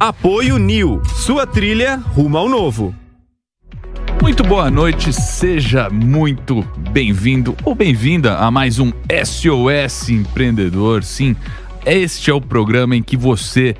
Apoio Nil, sua trilha rumo ao novo. Muito boa noite, seja muito bem-vindo ou bem-vinda a mais um SOS Empreendedor. Sim, este é o programa em que você,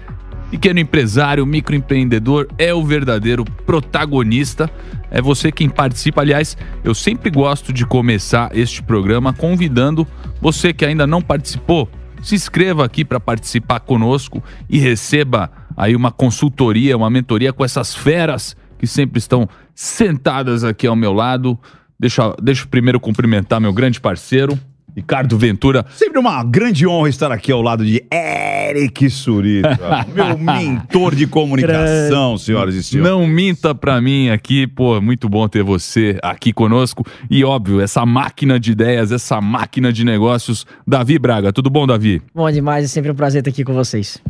pequeno empresário, microempreendedor, é o verdadeiro protagonista. É você quem participa. Aliás, eu sempre gosto de começar este programa convidando você que ainda não participou. Se inscreva aqui para participar conosco e receba aí uma consultoria, uma mentoria com essas feras que sempre estão sentadas aqui ao meu lado. Deixa, deixa eu primeiro cumprimentar meu grande parceiro, Ricardo Ventura. Sempre uma grande honra estar aqui ao lado de Eric Surita, meu mentor de comunicação, senhoras e senhores. Não minta pra mim aqui, pô, muito bom ter você aqui conosco. E óbvio, essa máquina de ideias, essa máquina de negócios, Davi Braga. Tudo bom, Davi? Bom demais, é sempre um prazer estar aqui com vocês.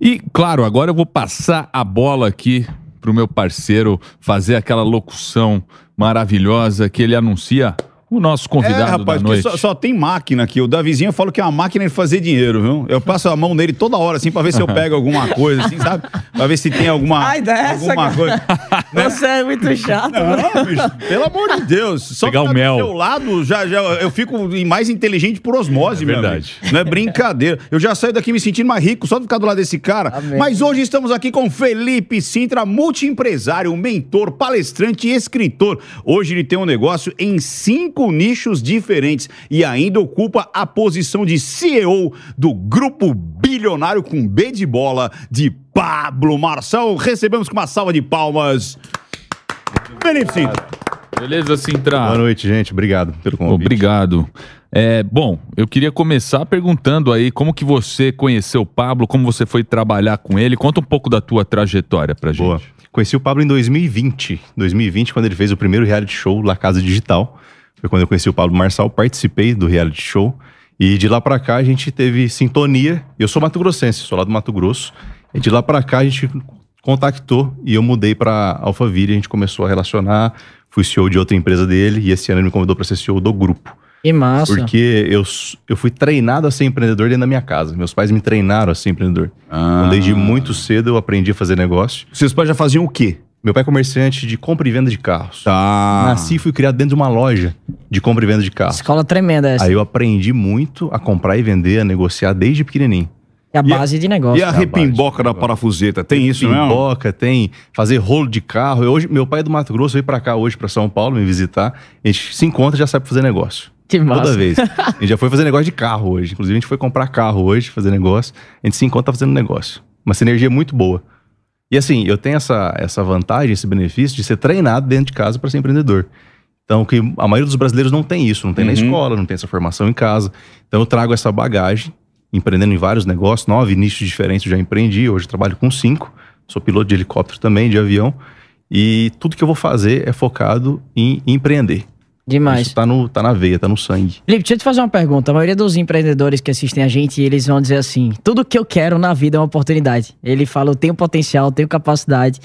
E, claro, agora eu vou passar a bola aqui pro meu parceiro fazer aquela locução maravilhosa que ele anuncia o nosso convidado é, rapaz, da noite. Só, só, tem máquina aqui. O Davizinho falou que é uma máquina de fazer dinheiro, viu? Eu passo a mão nele toda hora, assim, pra ver se eu pego alguma coisa, assim, sabe? Pra ver se tem alguma, Ai, dessa, alguma coisa. Você é muito chato. Não, bicho, pelo amor de Deus. Só Pegar o mel. do seu lado, já, já, eu fico mais inteligente por osmose, É verdade. amigo. Não é brincadeira. Eu já saio daqui me sentindo mais rico só de ficar do lado desse cara. Amém. Mas hoje estamos aqui com Felipe Sintra, multiempresário, mentor, palestrante e escritor. Hoje ele tem um negócio em cinco nichos diferentes e ainda ocupa a posição de CEO do grupo bilionário com B de bola de Pablo Marçal. Recebemos com uma salva de palmas. Felipe Sintra. Beleza, Sintra? Boa noite, gente. Obrigado pelo convite. Obrigado. É, bom, eu queria começar perguntando aí como que você conheceu o Pablo, como você foi trabalhar com ele. Conta um pouco da tua trajetória pra gente. Boa. Conheci o Pablo em 2020. 2020, quando ele fez o primeiro reality show La Casa Digital. Foi quando eu conheci o Pablo Marçal, participei do reality show. E de lá pra cá a gente teve sintonia. Eu sou Mato Grossense, sou lá do Mato Grosso. E de lá pra cá a gente contactou e eu mudei pra Alphaville. A gente começou a relacionar. Fui CEO de outra empresa dele e esse ano ele me convidou pra ser CEO do grupo. Que massa. Porque eu, eu fui treinado a ser empreendedor dentro da minha casa. Meus pais me treinaram a ser empreendedor. Ah. Então, desde muito cedo eu aprendi a fazer negócio. Seus pais já faziam o quê? Meu pai é comerciante de compra e venda de carros. Tá. Nasci e fui criado dentro de uma loja de compra e venda de carros. Escola tremenda essa. Aí eu aprendi muito a comprar e vender, a negociar desde pequenininho. É a E base de negócio. E a repimboca da parafuseta, tem isso, não é? Pimboca, tem fazer rolo de carro. Eu hoje, meu pai é do Mato Grosso veio pra cá hoje, pra São Paulo, me visitar. A gente se encontra e já sabe fazer negócio. Que massa. Toda vez. A gente já foi fazer negócio de carro hoje. Inclusive, a gente foi comprar carro hoje, fazer negócio. A gente se encontra fazendo negócio. Uma sinergia muito boa. E assim, eu tenho essa, essa vantagem, esse benefício de ser treinado dentro de casa para ser empreendedor. Então, que a maioria dos brasileiros não tem isso, não tem na Uhum. escola, não tem essa formação em casa. Então, eu trago essa bagagem, empreendendo em vários negócios, nove nichos diferentes eu já empreendi. Hoje eu trabalho com cinco. Sou piloto de helicóptero também, de avião. E tudo que eu vou fazer é focado em empreender. Demais. Isso tá, no, tá na veia, tá no sangue. Felipe, deixa eu te fazer uma pergunta. A maioria dos empreendedores que assistem a gente, eles vão dizer assim: tudo que eu quero na vida é uma oportunidade. Ele fala, eu tenho potencial, eu tenho capacidade.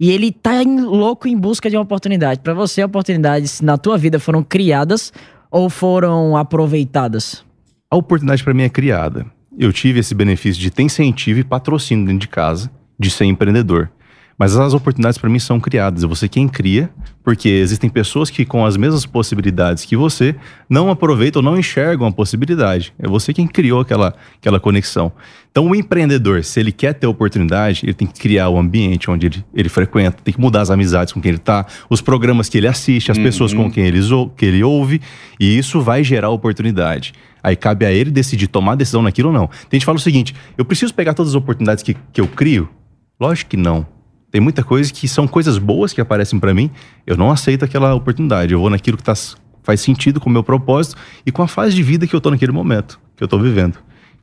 E ele tá em- louco em busca de uma oportunidade. Pra você, oportunidades na tua vida foram criadas ou foram aproveitadas? A oportunidade para mim é criada. Eu tive esse benefício de ter incentivo e patrocínio dentro de casa, de ser empreendedor. Mas as oportunidades para mim são criadas. É você quem cria, porque existem pessoas que com as mesmas possibilidades que você não aproveitam ou não enxergam a possibilidade. É você quem criou aquela, aquela conexão. Então o empreendedor, se ele quer ter oportunidade, ele tem que criar o ambiente onde ele, ele frequenta, tem que mudar as amizades com quem ele está, os programas que ele assiste, as pessoas com quem ele, que ele ouve, e isso vai gerar oportunidade. Aí cabe a ele decidir tomar decisão naquilo ou não. Tem gente que fala o seguinte: eu preciso pegar todas as oportunidades que, que eu crio? Lógico que não. Tem muita coisa que são coisas boas que aparecem para mim, eu não aceito aquela oportunidade. Eu vou naquilo que tá, faz sentido com o meu propósito e com a fase de vida que eu tô naquele momento, que eu tô vivendo.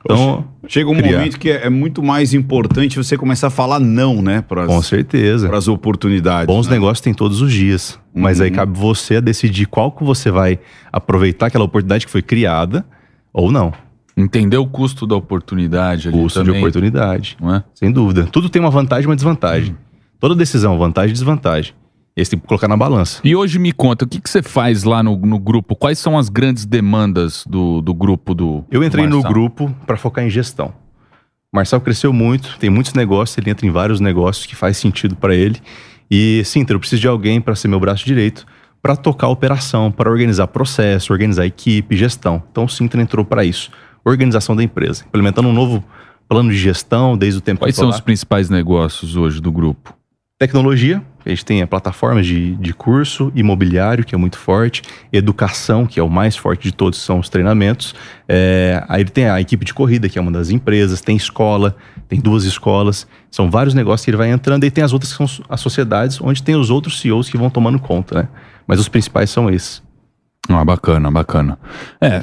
Então, Chega um criar. momento que é, é muito mais importante você começar a falar não, né? Pras, com certeza. pras oportunidades. Bons né? negócios tem todos os dias. Mas aí Uhum. cabe você decidir qual que você vai aproveitar aquela oportunidade que foi criada ou não. Entender o custo da oportunidade ali Custo de também, oportunidade. não é? Sem dúvida. Tudo tem uma vantagem e uma desvantagem. Toda decisão, vantagem e desvantagem. Esse tem que colocar na balança. E hoje me conta, o que, que você faz lá no, no grupo? Quais são as grandes demandas do, do grupo do Eu entrei do no grupo para focar em gestão. O Marcel cresceu muito, tem muitos negócios, ele entra em vários negócios que faz sentido para ele. E sim, eu preciso de alguém para ser meu braço direito, para tocar a operação, para organizar processo, organizar equipe, gestão. Então o Sintra entrou para isso. Organização da empresa, implementando um novo plano de gestão desde o tempo Quais que são os principais negócios hoje do grupo? Tecnologia, a gente tem a plataforma de, de curso, imobiliário, que é muito forte, educação, que é o mais forte de todos, são os treinamentos. É, aí ele tem a equipe de corrida, que é uma das empresas, tem escola, tem duas escolas, são vários negócios que ele vai entrando, e tem as outras que são as sociedades, onde tem os outros CEOs que vão tomando conta, né? Mas os principais são esses. Ah, bacana, bacana. É,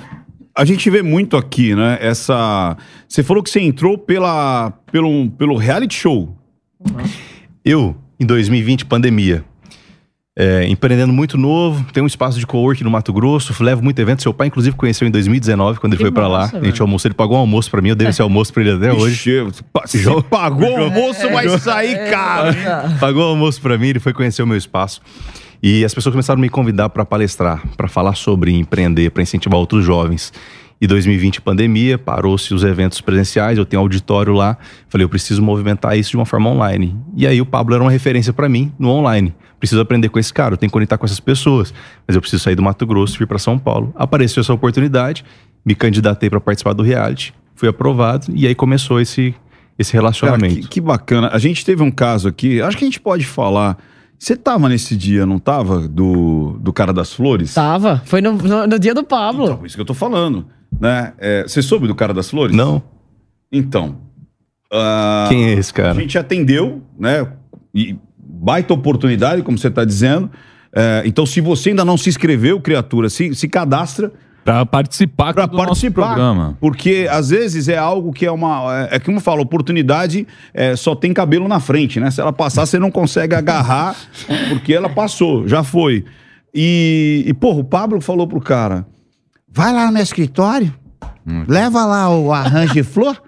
A gente vê muito aqui, né? Essa. Você falou que você entrou pela, pelo, pelo reality show. Eu, em 2020, pandemia, é, empreendendo muito novo, tem um espaço de coworking no Mato Grosso, levo muito evento. Seu pai, inclusive, conheceu em 2019, quando ele Que foi pra lá. massa, A gente almoçou, ele pagou um almoço pra mim, eu dei esse almoço pra ele até hoje. Ixi, João- pagou o almoço, É, vai sair caro. Pagou o almoço pra mim, ele foi conhecer o meu espaço. E as pessoas começaram a me convidar para palestrar, para falar sobre empreender, para incentivar outros jovens. E 2020, pandemia, parou-se os eventos presenciais, eu tenho auditório lá. Falei, eu preciso movimentar isso de uma forma online. E aí o Pablo era uma referência para mim no online. Preciso aprender com esse cara, eu tenho que conectar com essas pessoas. Mas eu preciso sair do Mato Grosso e vir para São Paulo. Apareceu essa oportunidade, me candidatei para participar do reality, fui aprovado e aí começou esse, esse Cara, relacionamento. que, que bacana. A gente teve um caso aqui, acho que a gente pode falar. Você tava nesse dia, não tava? Do, do cara das flores? Tava. Foi no, no, no dia do Pablo. Então, isso que eu tô falando. Né? É, você soube do cara das flores? Não? Então. ah, Quem é esse A cara? gente atendeu, né? E baita oportunidade, como você está dizendo. É, então, se você ainda não se inscreveu, criatura, se, se cadastra Pra participar para aqui do nosso participar. programa. Porque às vezes é algo que é uma. É, é como eu falo, oportunidade é, só tem cabelo na frente, né? Se ela passar, você não consegue agarrar, porque ela passou, já foi. E, e porra, o Pablo falou pro cara: vai lá no meu escritório, leva lá o arranjo de flor,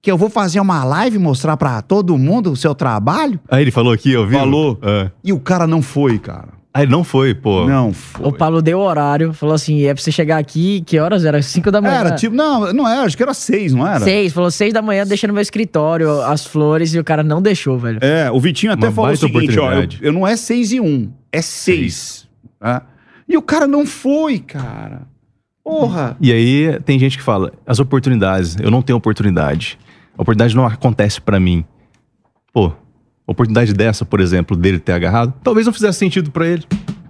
que eu vou fazer uma live mostrar pra todo mundo o seu trabalho. Ah, ele falou aqui, eu vi. Falou. É. E o cara não foi, cara. Ah, ele não foi, pô. Não foi. O Pablo deu o horário, falou assim: é pra você chegar aqui, que horas era? 5 da manhã. Era tipo, não, não era, acho que era seis, não era? Seis, falou seis da manhã, deixa no meu escritório as flores e o cara não deixou, velho. É, o Vitinho até Uma falou o seguinte, ó, eu, eu não é 6 e 1, um, é 6. E o cara não foi, cara. Porra. E aí tem gente que fala, as oportunidades, eu não tenho oportunidade. A oportunidade não acontece pra mim. Pô, oportunidade dessa, por exemplo, dele ter agarrado, talvez não fizesse sentido pra ele.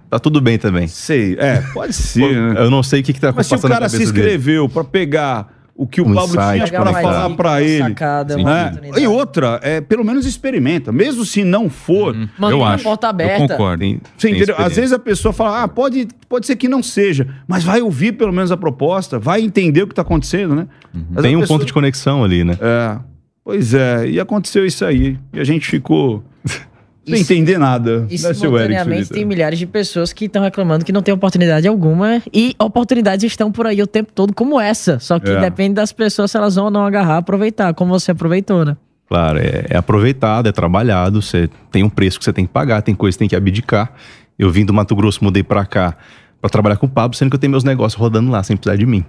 Tá tudo bem também. Sei, é, pode Pô, ser, né? Eu não sei o que, que tá Mas se o passando na cara se inscreveu pra pegar o que o Um Pablo insight, tinha mais falar uma ele. sacada, uma né? E outra, é, pelo menos experimenta. Mesmo se não for, Mantém eu a acho. porta Eu aberta. concordo. Tem- Você tem entendeu? Às vezes a pessoa fala, ah, pode, pode ser que não seja, mas vai ouvir pelo menos a proposta, vai entender o que tá acontecendo, né? Mas tem um pessoa- ponto de conexão ali, né? É, pois é, e aconteceu isso aí. E a gente ficou sem se- entender nada. E simultaneamente tem milhares de pessoas que estão reclamando que não tem oportunidade alguma. E oportunidades estão por aí o tempo todo, como essa. Só que É. depende das pessoas se elas vão ou não agarrar, aproveitar, como você aproveitou, né? Claro, é, é aproveitado, é trabalhado, você tem um preço que você tem que pagar, tem coisa que tem que abdicar. Eu vim do Mato Grosso, mudei pra cá pra trabalhar com o Pablo, sendo que eu tenho meus negócios rodando lá, sem precisar de mim.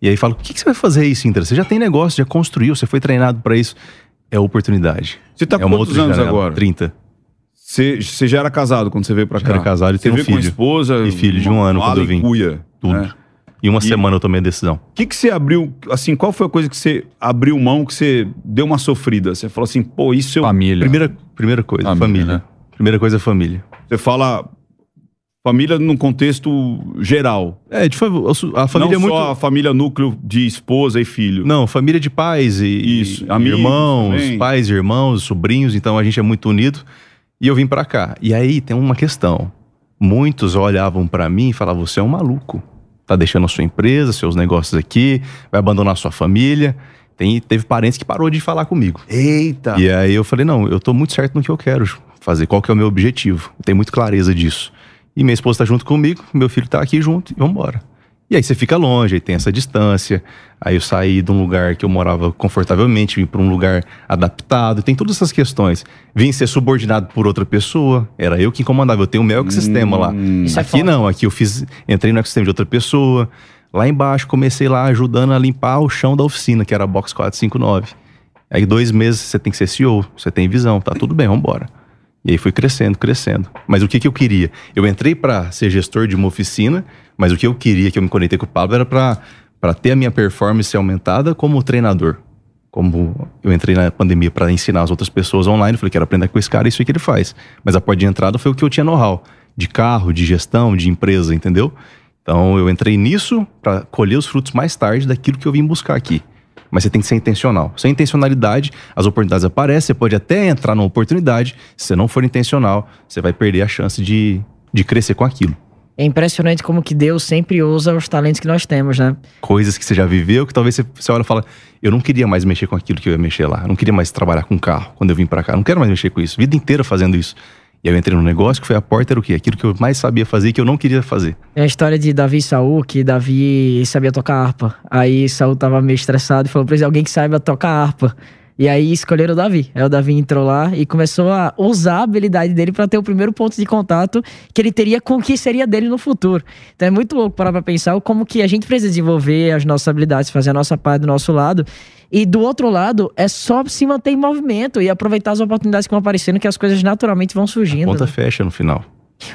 E aí falo, o que, que você vai fazer aí, Sintra? Você já tem negócio, já construiu, você foi treinado pra isso. É oportunidade. Você tá é com quantos anos agora? 30. Você, você já era casado quando você veio pra Já cá? era casado e você tenho um veio com filho. esposa. E filho de um ano quando eu vim. Cuia, Tudo. né? Em uma E- semana eu tomei a decisão. O que que você abriu, assim, qual foi a coisa que você abriu mão, que você deu uma sofrida? Você falou assim, pô, isso eu... Família. Primeira, primeira coisa, Família, família. né? Primeira coisa é família. Você fala família num contexto geral. É, de favor, a família não é muito. só a família núcleo de esposa e filho. Não, família de pais e, Isso, e amigos irmãos, também. pais, irmãos, sobrinhos, então a gente é muito unido. E eu vim pra cá. E aí tem uma questão. Muitos olhavam pra mim e falavam: "Você é um maluco. Tá deixando a sua empresa, seus negócios aqui, vai abandonar a sua família". Tem, teve parentes que parou de falar comigo. Eita! E aí eu falei: "Não, eu tô muito certo no que eu quero fazer, qual que é o meu objetivo. Eu tenho muito clareza disso". E minha esposa tá junto comigo, meu filho tá aqui junto e vamos embora. E aí você fica longe, aí tem essa distância. Aí eu saí de um lugar que eu morava confortavelmente, vim para um lugar adaptado, tem todas essas questões. Vim ser subordinado por outra pessoa, era eu que comandava, eu tenho o meu ecossistema lá. Isso é Aqui foda. não, aqui eu fiz, entrei no ecossistema de outra pessoa. Lá embaixo comecei lá ajudando a limpar o chão da oficina, que era a box 459. Aí dois meses você tem que ser CEO, você tem visão, tá tudo bem, vambora. E aí foi crescendo, crescendo. Mas o que, que eu queria? Eu entrei para ser gestor de uma oficina, mas o que eu queria, que eu me conectei com o Pablo, era para ter a minha performance aumentada como treinador. Como eu entrei na pandemia para ensinar as outras pessoas online, falei, quero aprender com esse cara, isso aí que ele faz. Mas a porta de entrada foi o que eu tinha know-how de carro, de gestão, de empresa, entendeu? Então eu entrei nisso para colher os frutos mais tarde daquilo que eu vim buscar aqui. Mas você tem que ser intencional. Sem intencionalidade, as oportunidades aparecem, você pode até entrar numa oportunidade, se você não for intencional, você vai perder a chance de, de crescer com aquilo. É impressionante como que Deus sempre usa os talentos que nós temos, né? Coisas que você já viveu, que talvez você, você olha e fala, eu não queria mais mexer com aquilo que eu ia mexer lá. Eu não queria mais trabalhar com carro quando eu vim para cá. Eu não quero mais mexer com isso. Vida inteira fazendo isso. E aí eu entrei no negócio que foi a porta, era o quê? Aquilo que eu mais sabia fazer que eu não queria fazer. É a história de Davi e Saul, que Davi sabia tocar harpa. Aí Saul tava meio estressado e falou: precisa alguém que saiba tocar harpa. E aí escolheram o Davi. Aí o Davi entrou lá e começou a usar a habilidade dele para ter o primeiro ponto de contato que ele teria com o que seria dele no futuro. Então é muito louco parar pra pensar como que a gente precisa desenvolver as nossas habilidades, fazer a nossa parte do nosso lado. E do outro lado, é só se manter em movimento e aproveitar as oportunidades que vão aparecendo, que as coisas naturalmente vão surgindo. A conta fecha no final.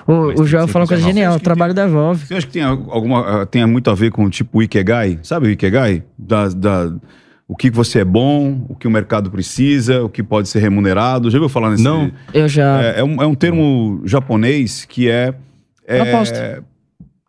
O, o Joel falou uma coisa genial, o trabalho tem, devolve. Você acha que tem alguma tem muito a ver com tipo o Ikegai? Sabe o Ikegai? Da, da, o que você é bom, o que o mercado precisa, o que pode ser remunerado. Já ouviu falar nesse? Não. Eu já. É, é, um, é um termo japonês que é. é Proposta.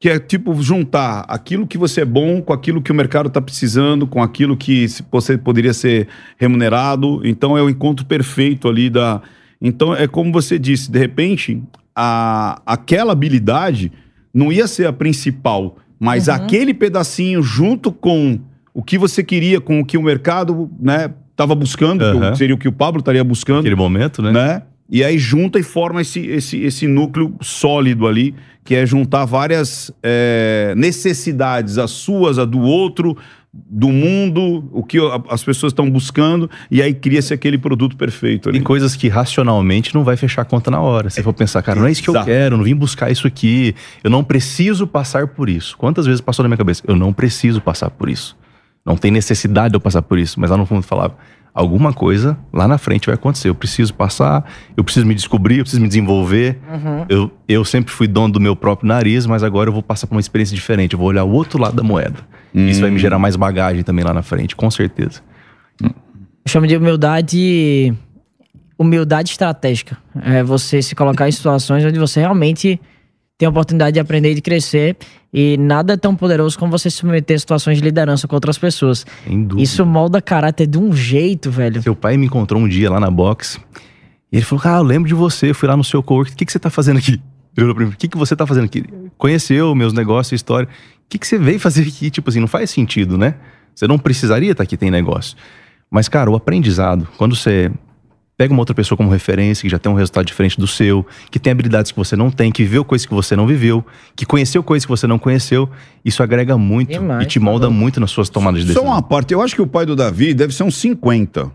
Que é tipo juntar aquilo que você é bom com aquilo que o mercado está precisando, com aquilo que você poderia ser remunerado. Então é o encontro perfeito ali da. Então é como você disse, de repente a, aquela habilidade não ia ser a principal, mas Uhum. aquele pedacinho junto com o que você queria, com o que o mercado, né, estava buscando, que Aham. seria o que o Pablo estaria buscando, Naquele momento, né? né? E aí junta e forma esse, esse, esse núcleo sólido ali, que é juntar várias é, necessidades, as suas, a do outro, do mundo, o que as pessoas estão buscando, e aí cria-se aquele produto perfeito ali. Tem coisas que racionalmente não vai fechar a conta na hora. Se for pensar, cara, não é isso que eu Exato. quero, eu não vim buscar isso aqui, eu não preciso passar por isso. Quantas vezes passou na minha cabeça? Eu não preciso passar por isso. Não tem necessidade de eu passar por isso. Mas lá no fundo falava, alguma coisa lá na frente vai acontecer. Eu preciso passar, eu preciso me descobrir, eu preciso me desenvolver. Eu, eu sempre fui dono do meu próprio nariz, mas agora eu vou passar por uma experiência diferente. Eu vou olhar o outro lado da moeda. Isso vai me gerar mais bagagem também lá na frente, com certeza. Eu chamo de humildade. Humildade estratégica. É você se colocar em situações onde você realmente tem a oportunidade de aprender e de crescer. E nada é tão poderoso como você se submeter a situações de liderança com outras pessoas. Sem dúvida. Isso molda caráter de um jeito, velho. Seu pai me encontrou um dia lá na box. E ele falou: Cara, eu lembro de você. Eu fui lá no seu cowork. O que, que você tá fazendo aqui? Ele olhou pra mim: O que, que você tá fazendo aqui? Conheceu meus negócios, história. O que, que você veio fazer aqui? Tipo assim, não faz sentido, né? Você não precisaria estar aqui, tem negócio. Mas, cara, o aprendizado, quando você pega uma outra pessoa como referência, que já tem um resultado diferente do seu, que tem habilidades que você não tem, que viveu coisas que você não viveu, que conheceu coisas que você não conheceu, isso agrega muito Demais, e te molda muito nas suas tomadas de Só decisão. uma parte, eu acho que o pai do Davi deve ser uns 50. Ó,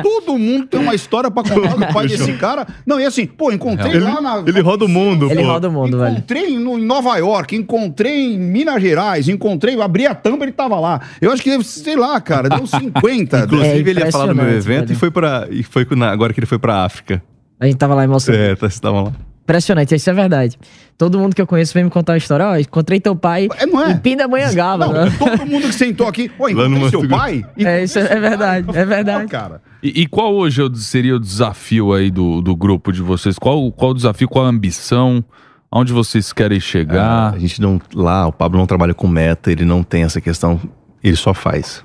Todo mundo tem uma história pra contar do pai desse cara. Não, e assim, pô, encontrei Ele- lá na. ele roda o mundo, Ele pô. roda o mundo, velho. Encontrei no, em Nova York, encontrei em Minas Gerais, encontrei, abri a tampa, ele tava lá. Eu acho que deve, sei lá, cara, deu 50. Inclusive, ele ia falar no meu evento velho. e foi para e foi na- agora que ele foi pra África. A gente tava lá em Moçambique. É, tá, vocês estavam lá. Impressionante, isso é verdade. Todo mundo que eu conheço vem me contar uma história. Ó, encontrei teu pai É, não é? em Pindamonhangaba. Não, né? todo mundo que sentou aqui, ô, Lá encontrei seu Mato pai? É, isso é verdade, é verdade. Não, cara. E, e qual hoje é seria o desafio aí do, do grupo de vocês? Qual, qual o desafio, qual a ambição? Aonde vocês querem chegar? A gente não. Lá, o Pablo não trabalha com meta, ele não tem essa questão, ele só faz.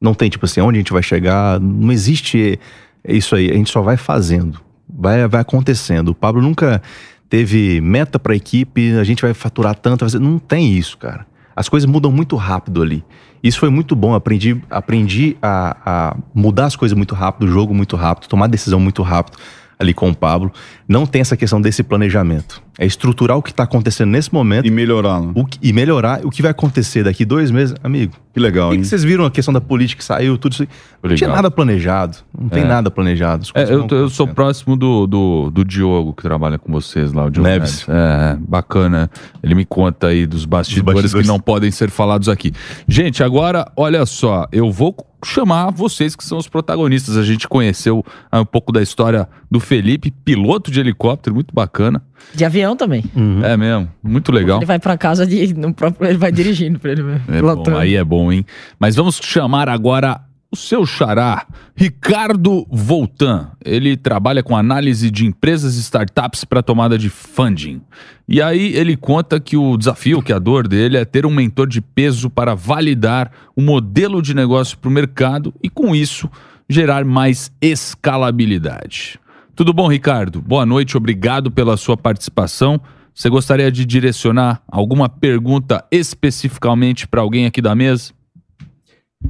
Não tem, tipo assim, onde a gente vai chegar, não existe isso aí, a gente só vai fazendo. Vai, vai acontecendo. O Pablo nunca teve meta pra equipe, a gente vai faturar tanto. Não tem isso, cara. As coisas mudam muito rápido ali. Isso foi muito bom. Aprendi, aprendi a, a mudar as coisas muito rápido, o jogo muito rápido, tomar decisão muito rápido ali com o Pablo. Não tem essa questão desse planejamento. É estruturar o que está acontecendo nesse momento E melhorar. o que- e melhorar o que vai acontecer daqui dois meses. Amigo, Que legal, hein? que vocês viram a questão da política que saiu, tudo isso? aí? Não tinha Legal. nada planejado. Não tem É. nada planejado. É, eu, eu sou próximo do, do, do Diogo, que trabalha com vocês lá, o Diogo Neves. É, bacana. Ele me conta aí dos bastidores, bastidores. que não podem ser falados aqui. Gente, agora, olha só, eu vou chamar vocês que são os protagonistas. A gente conheceu ah, um pouco da história do Felipe, piloto de helicóptero, muito bacana. De avião também. Uhum. É mesmo, muito legal. Ele vai pra casa de. No próprio, ele vai dirigindo pra ele mesmo. É bom, aí é bom, hein? Mas vamos chamar agora o seu xará, Ricardo Voltan. Ele trabalha com análise de empresas e startups para tomada de funding. E aí ele conta que o desafio, que a dor dele é ter um mentor de peso para validar o modelo de negócio para o mercado e com isso gerar mais escalabilidade. Tudo bom, Ricardo? Boa noite, obrigado pela sua participação. Você gostaria de direcionar alguma pergunta especificamente para alguém aqui da mesa?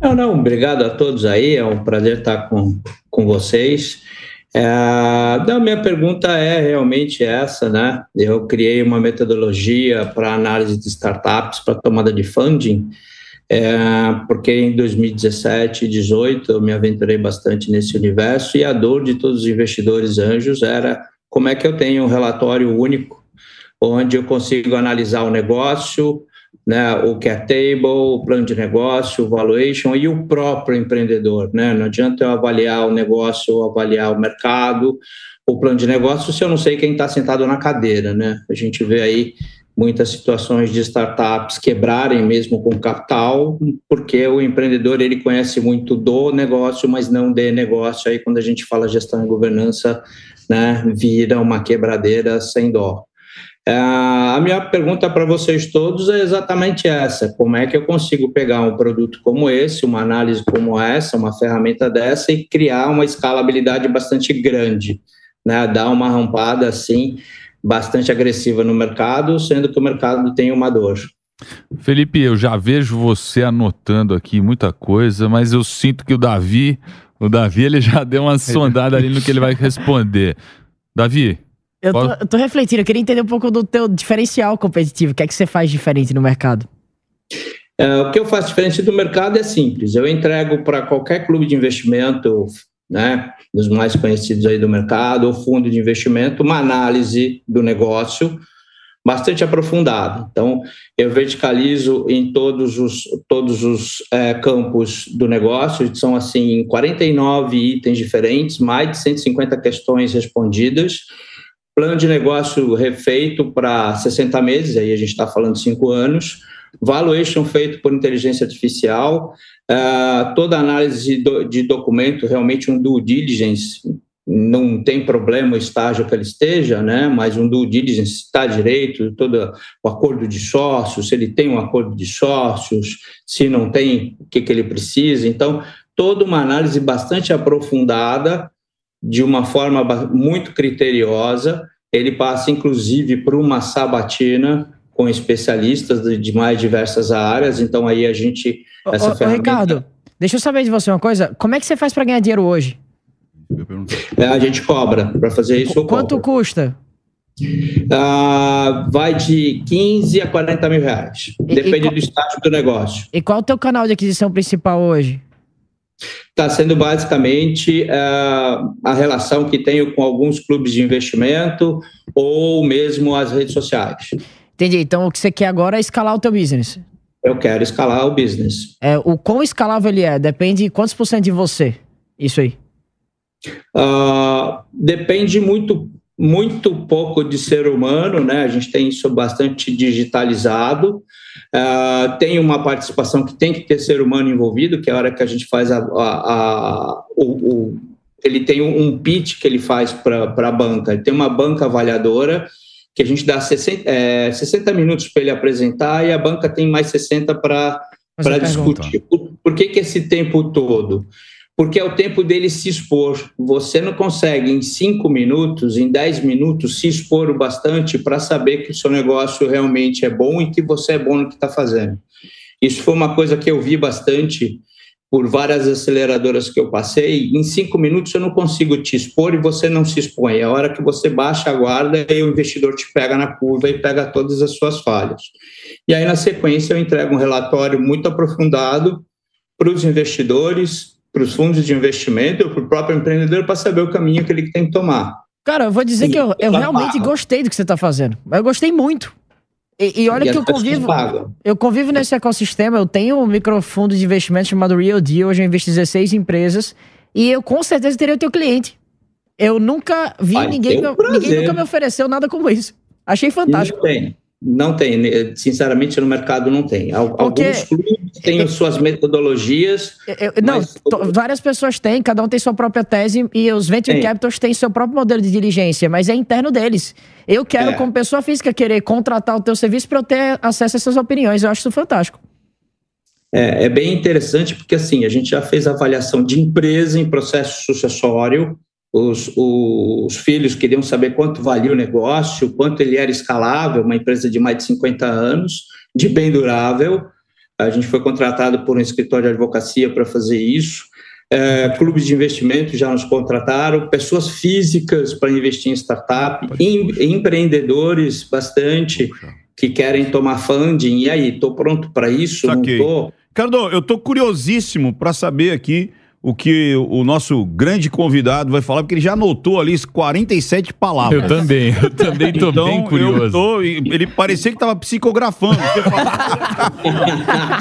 Não, não, obrigado a todos aí, é um prazer estar com, com vocês. É, não, minha pergunta é realmente essa, né? Eu criei uma metodologia para análise de startups para tomada de funding, é, porque em 2017 e 2018 eu me aventurei bastante nesse universo e a dor de todos os investidores anjos era como é que eu tenho um relatório único onde eu consigo analisar o negócio, né, o cap table, o plano de negócio, o valuation e o próprio empreendedor, né? Não adianta eu avaliar o negócio ou avaliar o mercado, o plano de negócio se eu não sei quem está sentado na cadeira, né? A gente vê aí muitas situações de startups quebrarem mesmo com capital, porque o empreendedor ele conhece muito do negócio, mas não de negócio. Aí quando a gente fala gestão e governança, né, vira uma quebradeira sem dó. É, a minha pergunta para vocês todos é exatamente essa: como é que eu consigo pegar um produto como esse, uma análise como essa, uma ferramenta dessa e criar uma escalabilidade bastante grande, né? Dar uma rampada assim bastante agressiva no mercado, sendo que o mercado tem uma dor. Felipe, eu já vejo você anotando aqui muita coisa, mas eu sinto que o Davi, o Davi, ele já deu uma sondada ali no que ele vai responder. Davi, Eu tô, eu tô refletindo, eu queria entender um pouco do teu diferencial competitivo. O que é que você faz diferente no mercado? É, o que eu faço diferente do mercado é simples. Eu entrego para qualquer clube de investimento, né, dos mais conhecidos aí do mercado, ou fundo de investimento, uma análise do negócio bastante aprofundada. Então, eu verticalizo em todos os, todos os é, campos do negócio, são assim 49 itens diferentes, mais de 150 questões respondidas, plano de negócio refeito para 60 meses, aí a gente está falando 5 anos, valuation feito por inteligência artificial, uh, toda análise de, do, de, documento, realmente um due diligence, não tem problema o estágio que ele esteja, né? mas um due diligence está direito, todo o acordo de sócios, se ele tem um acordo de sócios, se não tem, o que, que ele precisa. Então, toda uma análise bastante aprofundada, de uma forma muito criteriosa, ele passa inclusive por uma sabatina com especialistas de, de mais diversas áreas. Então aí a gente essa ô, ferramenta... ô, Ricardo, deixa eu saber de você uma coisa. Como é que você faz para ganhar dinheiro hoje? É, a gente cobra para fazer isso. Quanto custa? Uh, vai de 15 a 40 mil reais. E, Depende e, do estágio do negócio. E qual é o teu canal de aquisição principal hoje? Está sendo basicamente uh, a relação que tenho com alguns clubes de investimento ou mesmo as redes sociais. Entendi. Então o que você quer agora é escalar o teu business. Eu quero escalar o business. É, o quão escalável ele é? Depende de quantos por cento de você. Isso aí. Uh, depende muito, muito pouco de ser humano, né? A gente tem isso bastante digitalizado. Uh, tem uma participação que tem que ter ser humano envolvido, que é a hora que a gente faz a, a, a o, o, ele tem um pitch que ele faz para a banca. Ele tem uma banca avaliadora que a gente dá 60, é, 60 minutos para ele apresentar e a banca tem mais 60 para discutir. Por, por que, que esse tempo todo? Porque é o tempo dele se expor. Você não consegue, em cinco minutos, em dez minutos, se expor o bastante para saber que o seu negócio realmente é bom e que você é bom no que está fazendo. Isso foi uma coisa que eu vi bastante por várias aceleradoras que eu passei, em cinco minutos eu não consigo te expor e você não se expõe. É a hora que você baixa a guarda e o investidor te pega na curva e pega todas as suas falhas. E aí, na sequência, eu entrego um relatório muito aprofundado para os investidores, para os fundos de investimento ou para o próprio empreendedor para saber o caminho que ele tem que tomar. Cara, eu vou dizer que eu, eu realmente gostei do que você está fazendo. Eu gostei muito. E, e olha e que eu convivo. Eu convivo nesse ecossistema. Eu tenho um microfundo de investimento chamado Real Deal. Hoje eu investi em 16 empresas. E eu com certeza teria o teu cliente. Eu nunca vi ninguém. Ninguém nunca me ofereceu nada como isso. Achei fantástico. Não tem. Não tem, sinceramente no mercado não tem. Alguns clubes têm suas metodologias. Eu, não, mas... várias pessoas têm, cada um tem sua própria tese e os venture capitals têm seu próprio modelo de diligência, mas é interno deles. Eu quero, é. como pessoa física, querer contratar o teu serviço para eu ter acesso a essas opiniões. Eu acho isso fantástico. É, é bem interessante porque assim a gente já fez avaliação de empresa em processo sucessório os, os, filhos queriam saber quanto valia o negócio, quanto ele era escalável, uma empresa de mais de 50 anos, de bem durável. A gente foi contratado por um escritório de advocacia para fazer isso. É, clubes de investimento já nos contrataram, pessoas físicas para investir em startup, em, empreendedores bastante que querem tomar funding. E aí, estou pronto para isso? Saquei. Não eu estou curiosíssimo para saber aqui o que o nosso grande convidado vai falar, porque ele já anotou ali 47 palavras. Eu também, eu também tô então, bem curioso. Eu tô, ele parecia que estava psicografando.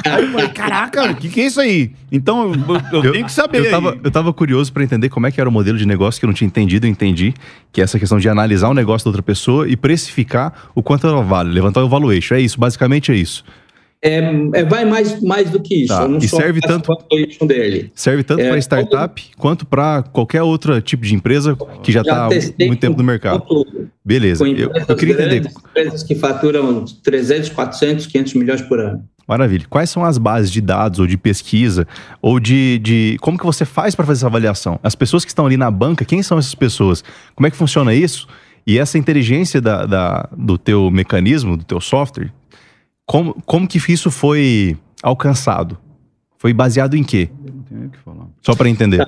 falei, Caraca, o que, que é isso aí? Então, eu, eu tenho que saber. Eu tava, eu tava curioso para entender como é que era o modelo de negócio que eu não tinha entendido, eu entendi, que é essa questão de analisar o negócio da outra pessoa e precificar o quanto ela vale, levantar o valuation. É isso, basicamente é isso. É, é, vai mais, mais do que isso. Tá. e serve tanto, dele. serve tanto é, para startup todo... quanto para qualquer outro tipo de empresa que já está há muito tempo no mercado. Beleza. Eu, eu, queria entender. Empresas que faturam 300, 400, 500 milhões por ano. Maravilha. Quais são as bases de dados ou de pesquisa ou de, de como que você faz para fazer essa avaliação? As pessoas que estão ali na banca, quem são essas pessoas? Como é que funciona isso? E essa inteligência da, da do teu mecanismo, do teu software, como, como que isso foi alcançado? Foi baseado em quê? Só para entender.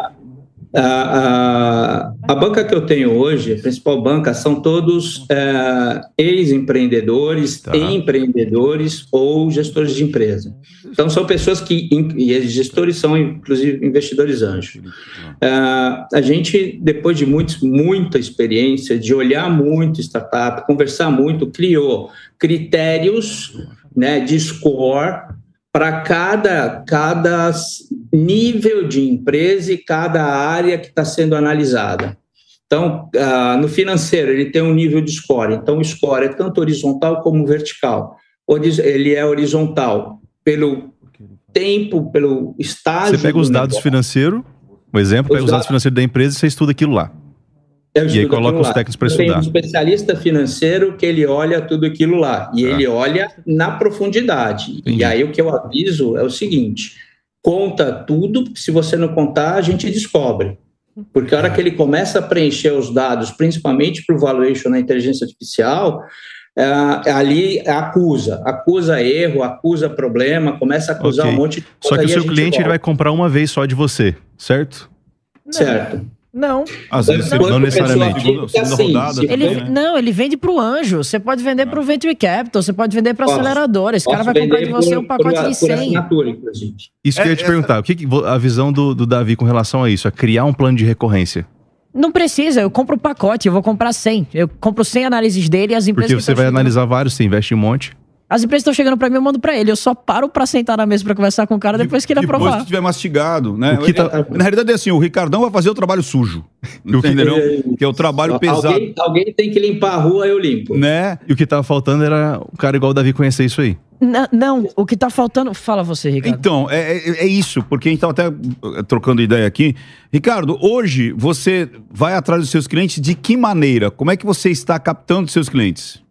A, a, a, banca que eu tenho hoje, a principal banca, são todos é, ex-empreendedores, tá. empreendedores ou gestores de empresa. Então, são pessoas que, e gestores são, inclusive, investidores anjos. É, a gente, depois de muito, muita experiência, de olhar muito startup, conversar muito, criou critérios né, de score para cada, cada nível de empresa e cada área que está sendo analisada. Então, uh, no financeiro, ele tem um nível de score. Então, o score é tanto horizontal como vertical. Ele é horizontal pelo tempo, pelo estágio. Você pega os dados financeiros, um exemplo, pega os dados financeiros da empresa e você estuda aquilo lá. Eu e aí coloca os técnicos para estudar. Tem um especialista financeiro que ele olha tudo aquilo lá. E ah. ele olha na profundidade. Entendi. E aí o que eu aviso é o seguinte: conta tudo, porque se você não contar, a gente descobre. Porque a hora que ele começa a preencher os dados, principalmente para o valuation na inteligência artificial, é, ali acusa, acusa erro, acusa problema, começa a acusar okay. um monte de coisa. Só que o seu cliente ele vai comprar uma vez só de você, certo? Certo. Não. Às vezes, não, não necessariamente. Segunda, assim, rodada, ele, né? Não, ele vende para o anjo. Você pode vender para o Venture Capital, você pode vender para aceleradora. Esse cara vai comprar de você por, um pacote por, de 100. Isso que eu ia te é, perguntar. O que a visão do, do Davi com relação a isso? É criar um plano de recorrência. Não precisa, eu compro o pacote, eu vou comprar 100. Eu compro 100 análises dele e as empresas. Porque você vai analisar vários, você investe um monte. As empresas estão chegando para mim, eu mando para ele. Eu só paro para sentar na mesa para conversar com o cara depois que ele depois aprovar. Depois que tiver mastigado, né? Tá... Na realidade é assim, o Ricardão vai fazer o trabalho sujo. Entendeu? que é o trabalho pesado. Alguém, alguém, tem que limpar a rua, eu limpo. Né? E o que tava faltando era o cara igual o Davi conhecer isso aí. Não, não, o que tá faltando. Fala você, Ricardo. Então, é, é, é isso, porque a gente tava até eh, trocando ideia aqui. Ricardo, hoje você vai atrás dos seus clientes de que maneira? Como é que você está captando seus clientes?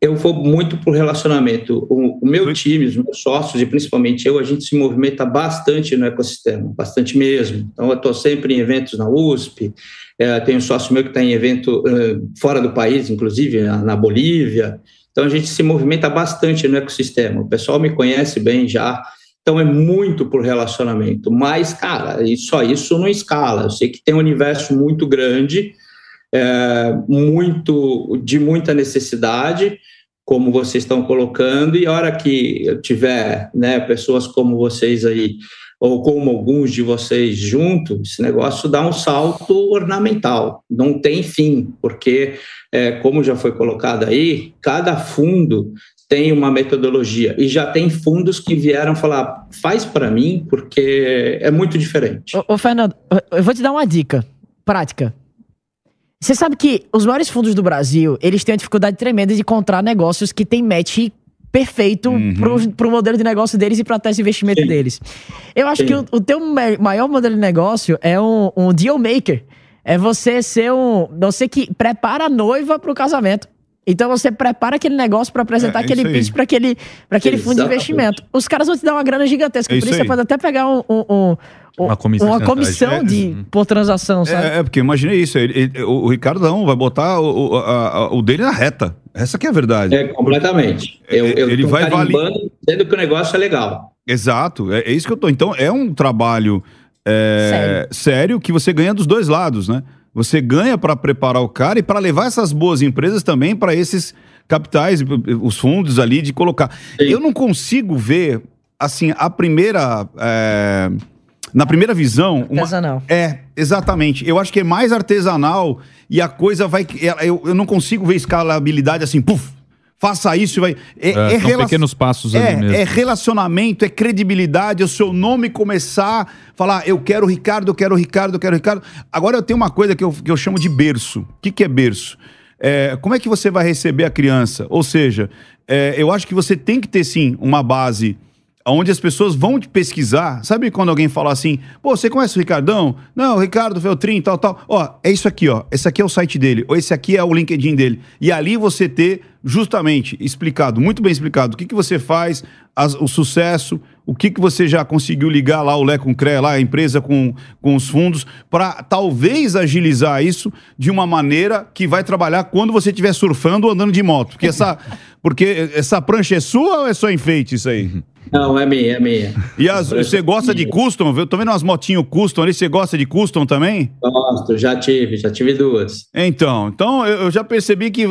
Eu vou muito por relacionamento. O, o, meu time, os meus sócios e principalmente eu, a gente se movimenta bastante no ecossistema, bastante mesmo. Então, eu estou sempre em eventos na USP, é, tenho um sócio meu que está em evento é, fora do país, inclusive na, na, Bolívia. Então, a gente se movimenta bastante no ecossistema. O pessoal me conhece bem já. Então é muito por relacionamento. Mas, cara, só isso não escala. Eu sei que tem um universo muito grande, é, muito de muita necessidade, como vocês estão colocando, e a hora que tiver né, pessoas como vocês aí, ou como alguns de vocês juntos, esse negócio dá um salto ornamental, não tem fim, porque, é, como já foi colocado aí, cada fundo tem uma metodologia e já tem fundos que vieram falar faz para mim porque é muito diferente. Ô, ô, Fernando, eu vou te dar uma dica prática. Você sabe que os maiores fundos do Brasil, eles têm uma dificuldade tremenda de encontrar negócios que tem match perfeito uhum. pro, pro modelo de negócio deles e para a tese de investimento Sim. deles. Eu acho Sim. que o, o teu maior modelo de negócio é um, um deal maker. É você ser um. Você que prepara a noiva para o casamento. Então você prepara aquele negócio para apresentar é, aquele pitch para aquele, pra aquele fundo de investimento. Os caras vão te dar uma grana gigantesca. É por isso, você pode até pegar um, um, um uma comissão, uma comissão de, é, por transação, sabe? É, é porque imaginei isso. Ele, ele, o Ricardo não vai botar o, a, o dele na reta. Essa que é a verdade. É, completamente. Eu, eu ele vai valer. Dizendo que o negócio é legal. Exato. É, é, isso que eu tô. Então, é um trabalho é, sério. sério que você ganha dos dois lados, né? Você ganha para preparar o cara e para levar essas boas empresas também para esses capitais, os fundos ali de colocar. Sim. Eu não consigo ver, assim, a primeira. É, na primeira visão. Artesanal. Uma, é, exatamente. Eu acho que é mais artesanal e a coisa vai. Eu, eu não consigo ver escalabilidade assim, puf, faça isso e vai. É, é, é relacion... pequenos passos é, ali mesmo. É relacionamento, é credibilidade, é o seu nome começar a falar, eu quero o Ricardo, eu quero o Ricardo, eu quero o Ricardo. Agora eu tenho uma coisa que eu, que eu chamo de berço. O que, que é berço? É, como é que você vai receber a criança? Ou seja, é, eu acho que você tem que ter sim uma base onde as pessoas vão te pesquisar. Sabe quando alguém fala assim, pô, você conhece o Ricardão? Não, o Ricardo Feltrin, tal, tal. Ó, é isso aqui, ó. Esse aqui é o site dele, ou esse aqui é o LinkedIn dele. E ali você ter justamente explicado, muito bem explicado, o que, que você faz, as, o sucesso, o que, que você já conseguiu ligar lá o Lé com o CRE, lá a empresa com, com os fundos, para talvez agilizar isso de uma maneira que vai trabalhar quando você estiver surfando ou andando de moto. Porque essa, porque essa prancha é sua ou é só enfeite isso aí? Não, é minha, é minha. E as, você gosta de custom? Eu tô vendo umas motinhas custom ali, você gosta de custom também? Gosto, já tive, já tive duas. Então, então eu já percebi que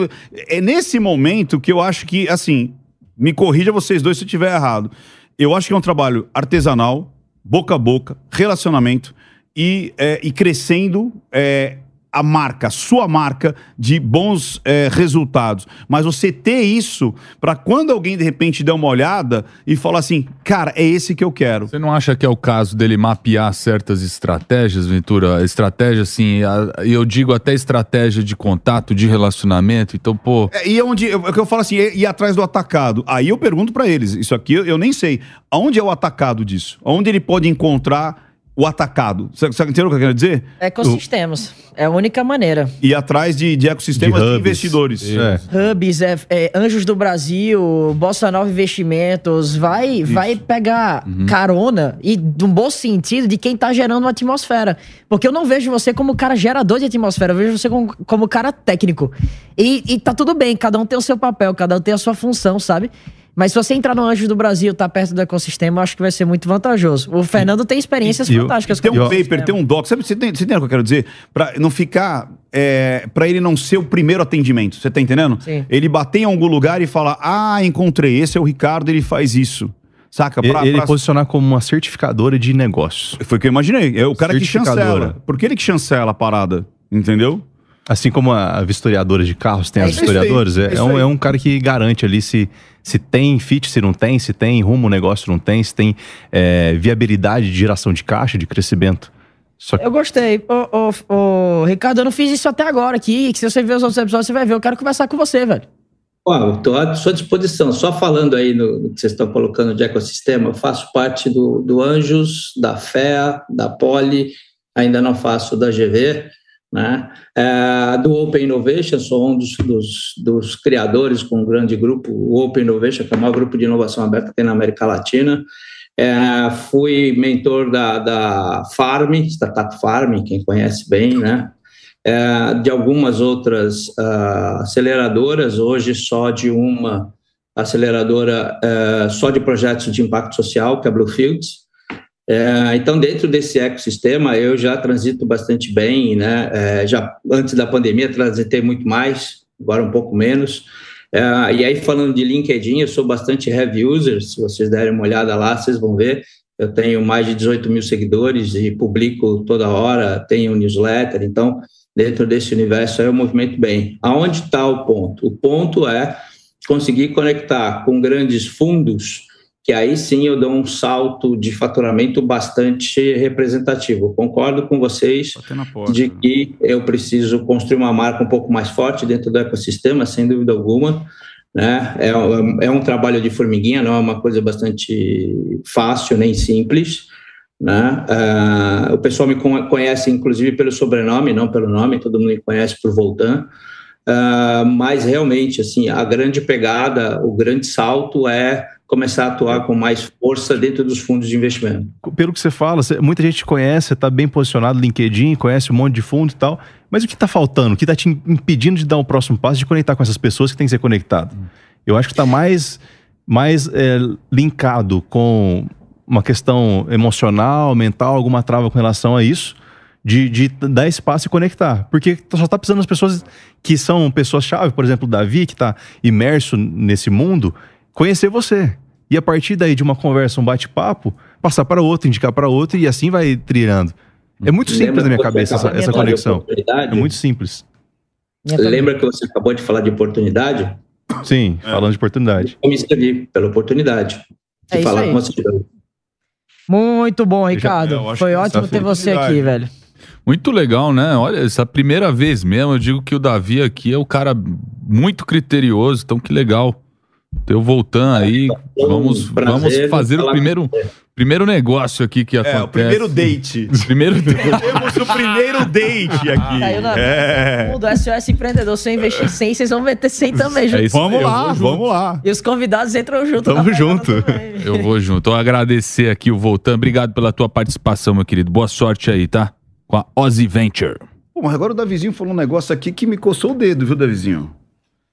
é nesse momento que eu acho que, assim, me corrija vocês dois se eu estiver errado. Eu acho que é um trabalho artesanal, boca a boca, relacionamento e, é, e crescendo é, a marca, a sua marca de bons é, resultados. Mas você ter isso para quando alguém de repente der uma olhada e falar assim, cara, é esse que eu quero. Você não acha que é o caso dele mapear certas estratégias, Ventura? Estratégia, assim, e eu digo até estratégia de contato, de relacionamento. Então, pô. É, e é onde eu, é eu falo assim, ir atrás do atacado. Aí eu pergunto para eles, isso aqui eu, eu nem sei. Aonde é o atacado disso? Onde ele pode encontrar o atacado. Você, você entendeu o que eu quero dizer? Ecossistemas. É a única maneira. E atrás de, de ecossistemas de, de investidores. É. Hubs, é, é, Anjos do Brasil, Bossa Nova Investimentos. Vai, vai pegar uhum. carona e, num bom sentido, de quem tá gerando uma atmosfera. Porque eu não vejo você como cara gerador de atmosfera, eu vejo você como, como cara técnico. E, e tá tudo bem, cada um tem o seu papel, cada um tem a sua função, sabe? Mas se você entrar no Anjos do Brasil, tá perto do ecossistema, eu acho que vai ser muito vantajoso. O Fernando tem experiências eu, fantásticas. Tem um paper, tem um doc. Sabe, você, tem, você entende o que eu quero dizer? Para não ficar... É, para ele não ser o primeiro atendimento. Você tá entendendo? Sim. Ele bater em algum lugar e falar, ah, encontrei, esse é o Ricardo, ele faz isso. Saca? Pra, ele pra... posicionar como uma certificadora de negócios. Foi o que eu imaginei. É o cara que chancela. Por que ele que chancela a parada? Entendeu? Assim como a vistoriadora de carros tem é as vistoriadoras, é, é, um, é um cara que garante ali se, se tem fit, se não tem, se tem rumo o negócio, não tem, se tem é, viabilidade de geração de caixa, de crescimento. Só... Eu gostei. Ô, ô, ô, Ricardo, eu não fiz isso até agora aqui. Que se você ver os outros episódios, você vai ver. Eu quero conversar com você, velho. Estou à sua disposição. Só falando aí no, no, que vocês estão colocando de ecossistema, eu faço parte do, do Anjos, da FEA, da Poli, ainda não faço da GV né? É, do Open Innovation, sou um dos, dos, dos, criadores com um grande grupo, o Open Innovation, que é o maior grupo de inovação aberta que tem na América Latina. É, fui mentor da, da Farm, Startup Farm, quem conhece bem, né? É, de algumas outras uh, aceleradoras, hoje só de uma aceleradora uh, só de projetos de impacto social, que é a Bluefields. É, então, dentro desse ecossistema, eu já transito bastante bem, né? É, já antes da pandemia transitei muito mais, agora um pouco menos. É, e aí, falando de LinkedIn, eu sou bastante heavy user. Se vocês derem uma olhada lá, vocês vão ver. Eu tenho mais de 18 mil seguidores e publico toda hora, tenho newsletter. Então, dentro desse universo, eu movimento bem. Aonde está o ponto? O ponto é conseguir conectar com grandes fundos que aí sim eu dou um salto de faturamento bastante representativo. Concordo com vocês de que eu preciso construir uma marca um pouco mais forte dentro do ecossistema, sem dúvida alguma. Né? É, é um trabalho de formiguinha, não é uma coisa bastante fácil nem simples. Né? Uh, o pessoal me conhece, inclusive, pelo sobrenome, não pelo nome, todo mundo me conhece por Voltan. Uh, mas realmente, assim, a grande pegada, o grande salto é começar a atuar com mais força dentro dos fundos de investimento. Pelo que você fala, muita gente conhece, está bem posicionado no LinkedIn, conhece um monte de fundo e tal, mas o que está faltando? O que está te impedindo de dar um próximo passo, de conectar com essas pessoas que tem que ser conectado? Eu acho que está mais, mais é, linkado com uma questão emocional, mental, alguma trava com relação a isso, de, de dar espaço e conectar. Porque só está precisando das pessoas que são pessoas-chave, por exemplo, o Davi, que está imerso nesse mundo, conhecer você. E a partir daí de uma conversa, um bate-papo, passar para outro, indicar para outro e assim vai trilhando. É muito simples Lembra na minha cabeça essa, essa conexão. É muito simples. Lembra que você acabou de falar de oportunidade? Sim, é. falando de oportunidade. Eu me inscrevi pela oportunidade de é falar com você. Muito bom, Ricardo. Já, Foi ótimo ter você aqui, velho. Muito legal, né? Olha, essa primeira vez mesmo, eu digo que o Davi aqui é o cara muito criterioso, então que legal. Teu Voltan aí, vamos, vamos fazer o primeiro, primeiro negócio aqui que acontece. É, o primeiro date. primeiro date. Temos o primeiro date aqui. Caiu na é. do SOS Empreendedor, se eu investir 100, vocês vão meter 100 também. É isso vamos lá, vamos lá. E os convidados entram junto. Tamo junto. Eu vou junto. Então, agradecer aqui o Voltan. Obrigado pela tua participação, meu querido. Boa sorte aí, tá? Com a Ozzy Venture. Pô, mas agora o Davizinho falou um negócio aqui que me coçou o dedo, viu, Davizinho?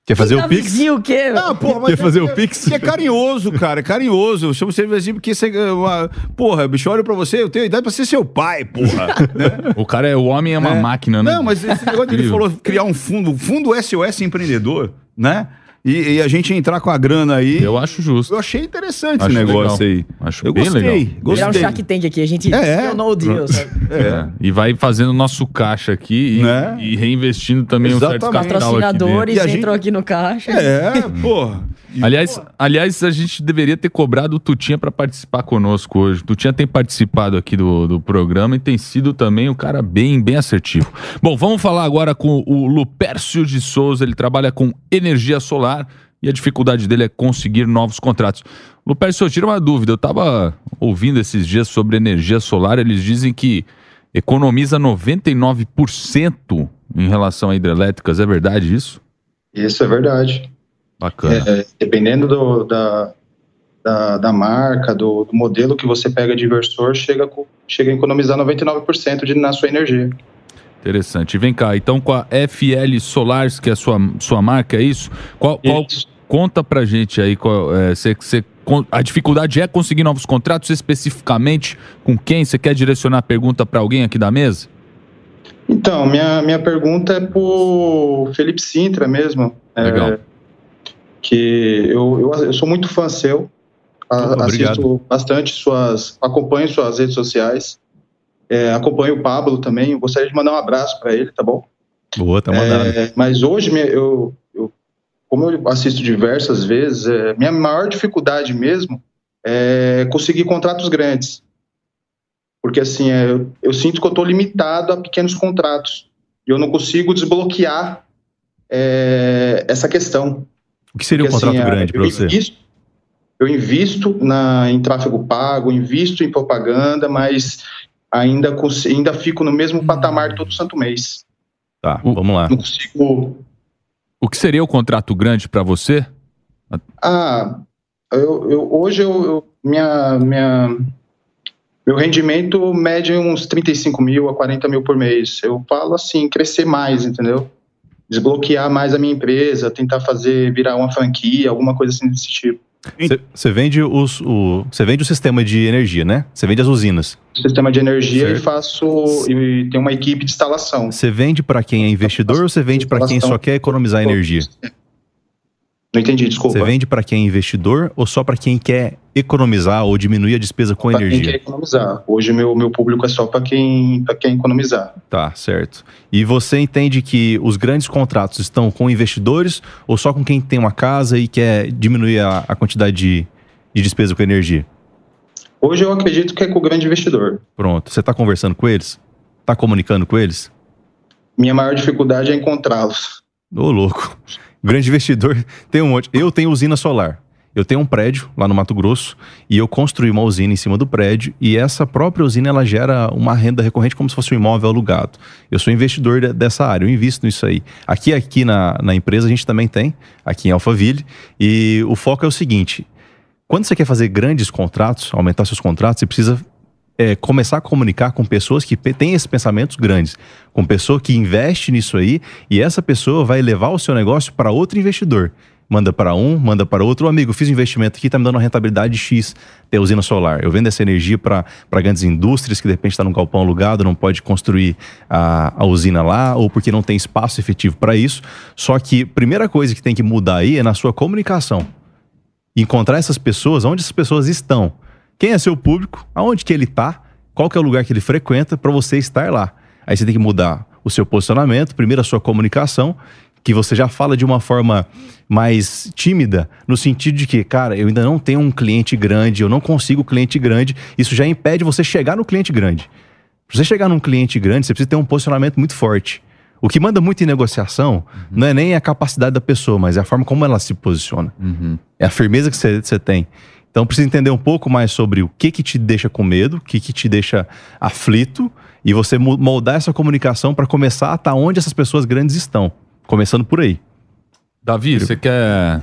Quer fazer o Pix? o quê? Ah, porra, mas Quer fazer é, o Pix? é carinhoso, cara, é carinhoso. Eu chamo você assim porque você. Uma, porra, bicho, olha pra você, eu tenho idade pra ser seu pai, porra. né? O cara é o homem é uma é. máquina, né? Não, mas esse negócio de ele falou criar um fundo, fundo SOS empreendedor, né? E, e, a gente entrar com a grana aí. Eu acho justo. Eu achei interessante acho esse negócio legal. aí. Acho eu bem gostei, legal. Gostei. Virar um Shark Tank aqui, a gente é, no deal? É. é. E vai fazendo nosso caixa aqui e, né? e reinvestindo também Exatamente. um certo capital Patrocinadores aqui entram aqui no caixa. É, porra. Aliás, aliás, a gente deveria ter cobrado o Tutinha para participar conosco hoje. O Tutinha tem participado aqui do, do programa e tem sido também um cara bem, bem assertivo. Bom, vamos falar agora com o Lupércio de Souza. Ele trabalha com energia solar e a dificuldade dele é conseguir novos contratos. Lupércio, eu tiro uma dúvida. Eu estava ouvindo esses dias sobre energia solar, eles dizem que economiza 99% em relação a hidrelétricas. É verdade isso? Isso é verdade. Bacana. É, dependendo do, da, da, da, marca, do, do, modelo que você pega de inversor, chega, chega a economizar 99% de, na sua energia. Interessante. Vem cá, então com a FL Solars, que é a sua, sua marca, é isso? Qual, qual conta pra gente aí, qual, é, cê, cê, a dificuldade é conseguir novos contratos especificamente com quem? Você quer direcionar a pergunta para alguém aqui da mesa? Então, minha, minha pergunta é pro Felipe Sintra mesmo. É, Legal. É, que eu, eu, eu, sou muito fã seu, a, assisto bastante suas, acompanho suas redes sociais. É, acompanho o Pablo também. Eu gostaria de mandar um abraço para ele, tá bom? Boa, tá mandando. É, mas hoje, eu, eu, como eu assisto diversas vezes, é, minha maior dificuldade mesmo é conseguir contratos grandes. Porque, assim, é, eu, eu sinto que eu estou limitado a pequenos contratos. E eu não consigo desbloquear é, essa questão. O que seria Porque, um contrato assim, grande para você? Invisto, eu invisto na, em tráfego pago, invisto em propaganda, mas ainda, ainda fico no mesmo patamar todo santo mês. Tá, vamos lá. Não consigo. O que seria o contrato grande para você? Ah, eu, eu hoje eu, eu, minha, minha, meu rendimento mede uns 35 mil a 40 mil por mês. Eu falo assim, crescer mais, entendeu? Desbloquear mais a minha empresa, tentar fazer virar uma franquia, alguma coisa assim desse tipo. Você vende, os, o, você vende o sistema de energia, né? Você vende as usinas. Sistema de energia Certo. e faço e tenho uma equipe de instalação. Você vende para quem é investidor ou você vende para quem só quer economizar energia? Não entendi, desculpa. Você vende para quem é investidor ou só para quem quer economizar ou diminuir a despesa com Pra quem quer energia? economizar. Hoje meu meu público é só para quem para quem economizar. Tá, certo. E você entende que os grandes contratos estão com investidores ou só com quem tem uma casa e quer diminuir a, a quantidade de, de despesa com energia? Hoje eu acredito que é com o grande investidor. Pronto. Você está conversando com eles? Está comunicando com eles? Minha maior dificuldade é encontrá-los. Ô, louco. Grande investidor tem um monte. Eu tenho usina solar. Eu tenho um prédio lá no Mato Grosso e eu construí uma usina em cima do prédio e essa própria usina ela gera uma renda recorrente como se fosse um imóvel alugado. Eu sou investidor de- dessa área, eu invisto nisso aí. Aqui aqui na, na empresa a gente também tem, aqui em Alphaville, e o foco é o seguinte: quando você quer fazer grandes contratos, aumentar seus contratos, você precisa é, começar a comunicar com pessoas que têm esses pensamentos grandes, com pessoa que investe nisso aí e essa pessoa vai levar o seu negócio para outro investidor. Manda para um, manda para outro. Amigo, fiz um investimento aqui, tá me dando uma rentabilidade X, tem usina solar. Eu vendo essa energia para grandes indústrias que de repente está num galpão alugado, não pode construir a, a usina lá, ou porque não tem espaço efetivo para isso. Só que primeira coisa que tem que mudar aí é na sua comunicação encontrar essas pessoas, onde essas pessoas estão. Quem é seu público, aonde que ele está, qual que é o lugar que ele frequenta para você estar lá. Aí você tem que mudar o seu posicionamento, primeiro a sua comunicação, que você já fala de uma forma mais tímida, no sentido de que, cara, eu ainda não tenho um cliente grande, eu não consigo cliente grande, isso já impede você chegar no cliente grande. Pra você chegar num cliente grande, você precisa ter um posicionamento muito forte. O que manda muito em negociação não é nem a capacidade da pessoa, mas é a forma como ela se posiciona. É a firmeza que você tem. Então precisa entender um pouco mais sobre o que que te deixa com medo, o que que te deixa aflito e você mo- moldar essa comunicação para começar a estar onde essas pessoas grandes estão. Começando por aí. Davi, você quer.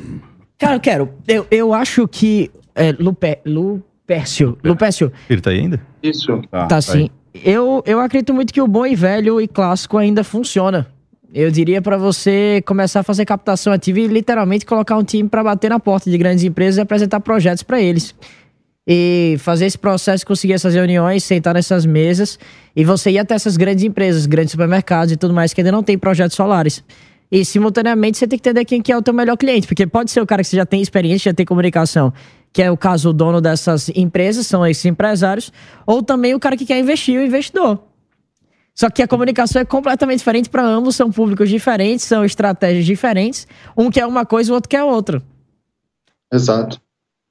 Cara, eu quero. Eu, eu acho que. É, Lupe, Lupércio. Lupércio, Ele tá aí ainda? Isso. tá assim. Eu, eu acredito muito que o bom e velho e clássico ainda funciona. Eu diria pra você começar a fazer captação ativa e literalmente colocar um time pra bater na porta de grandes empresas e apresentar projetos pra eles. E fazer esse processo, conseguir essas reuniões, sentar nessas mesas e você ir até essas grandes empresas, grandes supermercados e tudo mais que ainda não tem projetos solares. E simultaneamente você tem que entender quem que é o teu melhor cliente, porque pode ser o cara que você já tem experiência, já tem comunicação, que é o caso o dono dessas empresas, são esses empresários, ou também o cara que quer investir, o investidor. Só que a comunicação é completamente diferente para ambos, são públicos diferentes, são estratégias diferentes. Um quer uma coisa, o outro quer outra. Exato.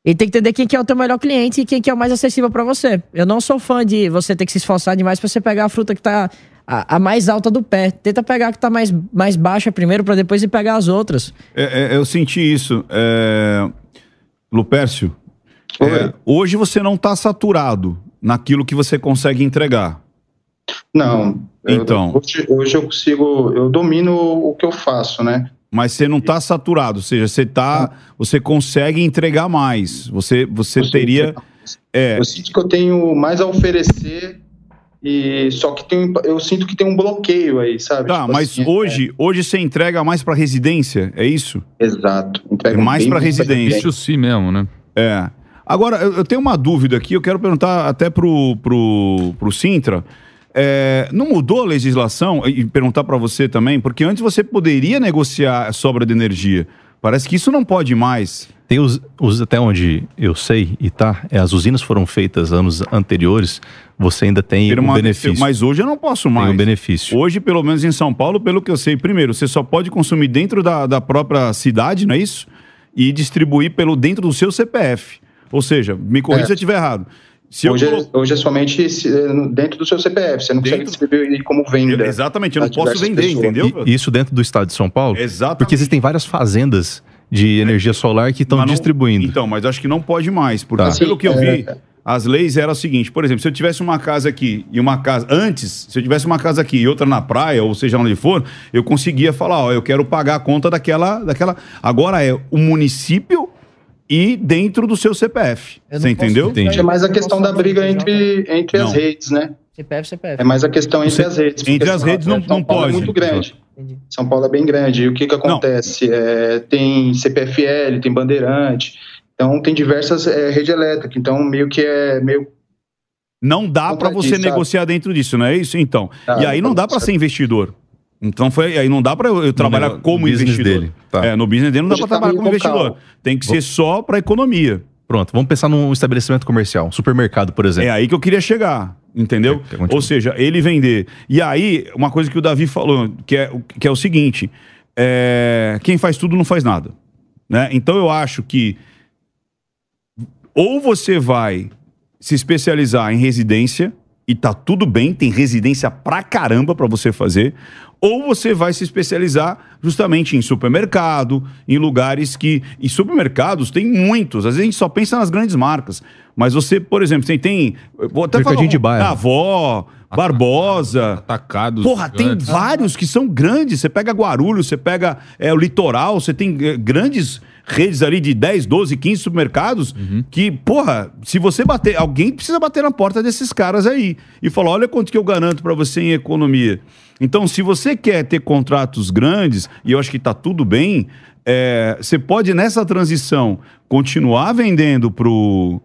E tem que entender quem que é o teu melhor cliente e quem que é o mais acessível para você. Eu não sou fã de você ter que se esforçar demais para você pegar a fruta que tá a, a mais alta do pé. Tenta pegar a que tá mais, mais baixa primeiro para depois ir pegar as outras. É, é, eu senti isso. É... Lupércio, é, hoje você não está saturado naquilo que você consegue entregar. Não. eu- Então. hoje, hoje eu consigo, eu domino o que eu faço, né? Mas você não está saturado, ou seja, você tá, você consegue entregar mais. Você, você Eu teria, é, Eu sinto que eu tenho mais a oferecer e só que tem, eu sinto que tem um bloqueio aí, sabe? tá, Tipo mas assim, hoje, hoje você entrega mais para residência, é isso? é, exato. Entrega É mais pra residência. Isso sim mesmo, né? É. Agora, eu, eu tenho uma dúvida aqui, eu quero perguntar até pro, pro, pro Sintra. É, não mudou a legislação? E perguntar para você também, porque antes você poderia negociar a sobra de energia. Parece que isso não pode mais. Tem os, os- até onde eu sei e tá, é, as usinas foram feitas anos anteriores, você ainda tem um benefício. Mas hoje eu não posso tem mais. um benefício. Hoje, pelo menos em São Paulo, pelo que eu sei, primeiro, você só pode consumir dentro da, da própria cidade, não é isso? E distribuir pelo dentro do seu CPF. Ou seja, me corrija É. se eu estiver errado. Se eu Hoje, colo- é, hoje é somente se- dentro do seu CPF, você não consegue Dentro- distribuir como venda. Exatamente, eu não posso vender, pessoas. entendeu? E- isso dentro do estado de São Paulo? Exatamente. Porque existem várias fazendas de energia solar que estão distribuindo. Então, mas acho que não pode mais, porque Tá. pelo que eu vi, É. as leis eram o seguinte, por exemplo, se eu tivesse uma casa aqui e uma casa antes, se eu tivesse uma casa aqui e outra na praia, ou seja onde for, eu conseguia falar, ó, eu quero pagar a conta daquela, daquela. Agora é o município e dentro do seu CPF. Você entendeu? Entendi. É mais a questão da briga entre, entre as redes, né? CPF, CPF. É mais a questão entre as redes. Entre as redes não- São não Paulo pode. É muito grande. Entendi. São Paulo é bem grande. E o que que acontece? É, tem CPFL, tem Bandeirante, então tem diversas é, redes elétricas. Então meio que é meio Não dá pra você sabe? negociar dentro disso, não é isso? Então. Tá, e aí não dá pra ser investidor. Então foi, aí não dá pra eu, trabalhar como no business investidor. dele, tá. É, no business dele não dá Hoje pra tá trabalhar como investidor. Tem que ser só pra economia. Pronto, vamos pensar num estabelecimento comercial, um supermercado, por exemplo. É aí que eu queria chegar, entendeu? É. Ou seja, ele vender. E aí, uma coisa que o Davi falou, que é, o- que é o seguinte: é, quem faz tudo não faz nada. Né? Então eu acho que ou você vai se especializar em residência e tá tudo bem, tem residência pra caramba pra você fazer, ou você vai se especializar justamente em supermercado, em lugares que e supermercados tem muitos, às vezes a gente só pensa nas grandes marcas, mas você, por exemplo, você tem vou até Mercadinho de bairro. Avó, Barbosa, Atacados. Porra, tem gigantes. vários que são grandes. Você pega Guarulhos, você pega é, o litoral, você tem é, grandes redes ali de 10, 12, 15 supermercados que, porra, se você bater, alguém precisa bater na porta desses caras aí e falar, olha quanto que eu garanto pra você em economia. Então, se você quer ter contratos grandes, e eu acho que tá tudo bem, é, você pode nessa transição continuar vendendo para o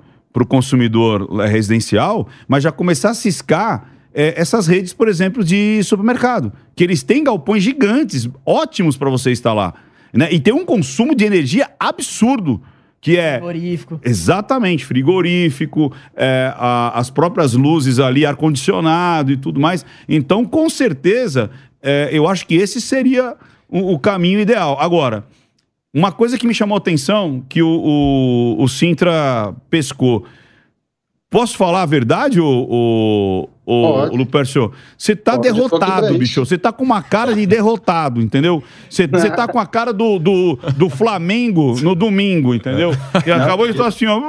consumidor residencial, mas já começar a ciscar é, essas redes, por exemplo, de supermercado, que eles têm galpões gigantes, ótimos para você instalar, né? E tem um consumo de energia absurdo, que é Frigorífico. Exatamente, frigorífico, é, a- as próprias luzes ali, ar-condicionado e tudo mais. Então, com certeza, é, eu acho que esse seria o, o caminho ideal. Agora, uma coisa que me chamou a atenção, que o, o, o Sintra pescou. Posso falar a verdade, o, Pode. o Lupercio? Você tá Pode, derrotado, bicho. Você tá com uma cara de derrotado, entendeu? Você tá com a cara do, do, do Flamengo no domingo, entendeu? E acabou de estar assim, ó.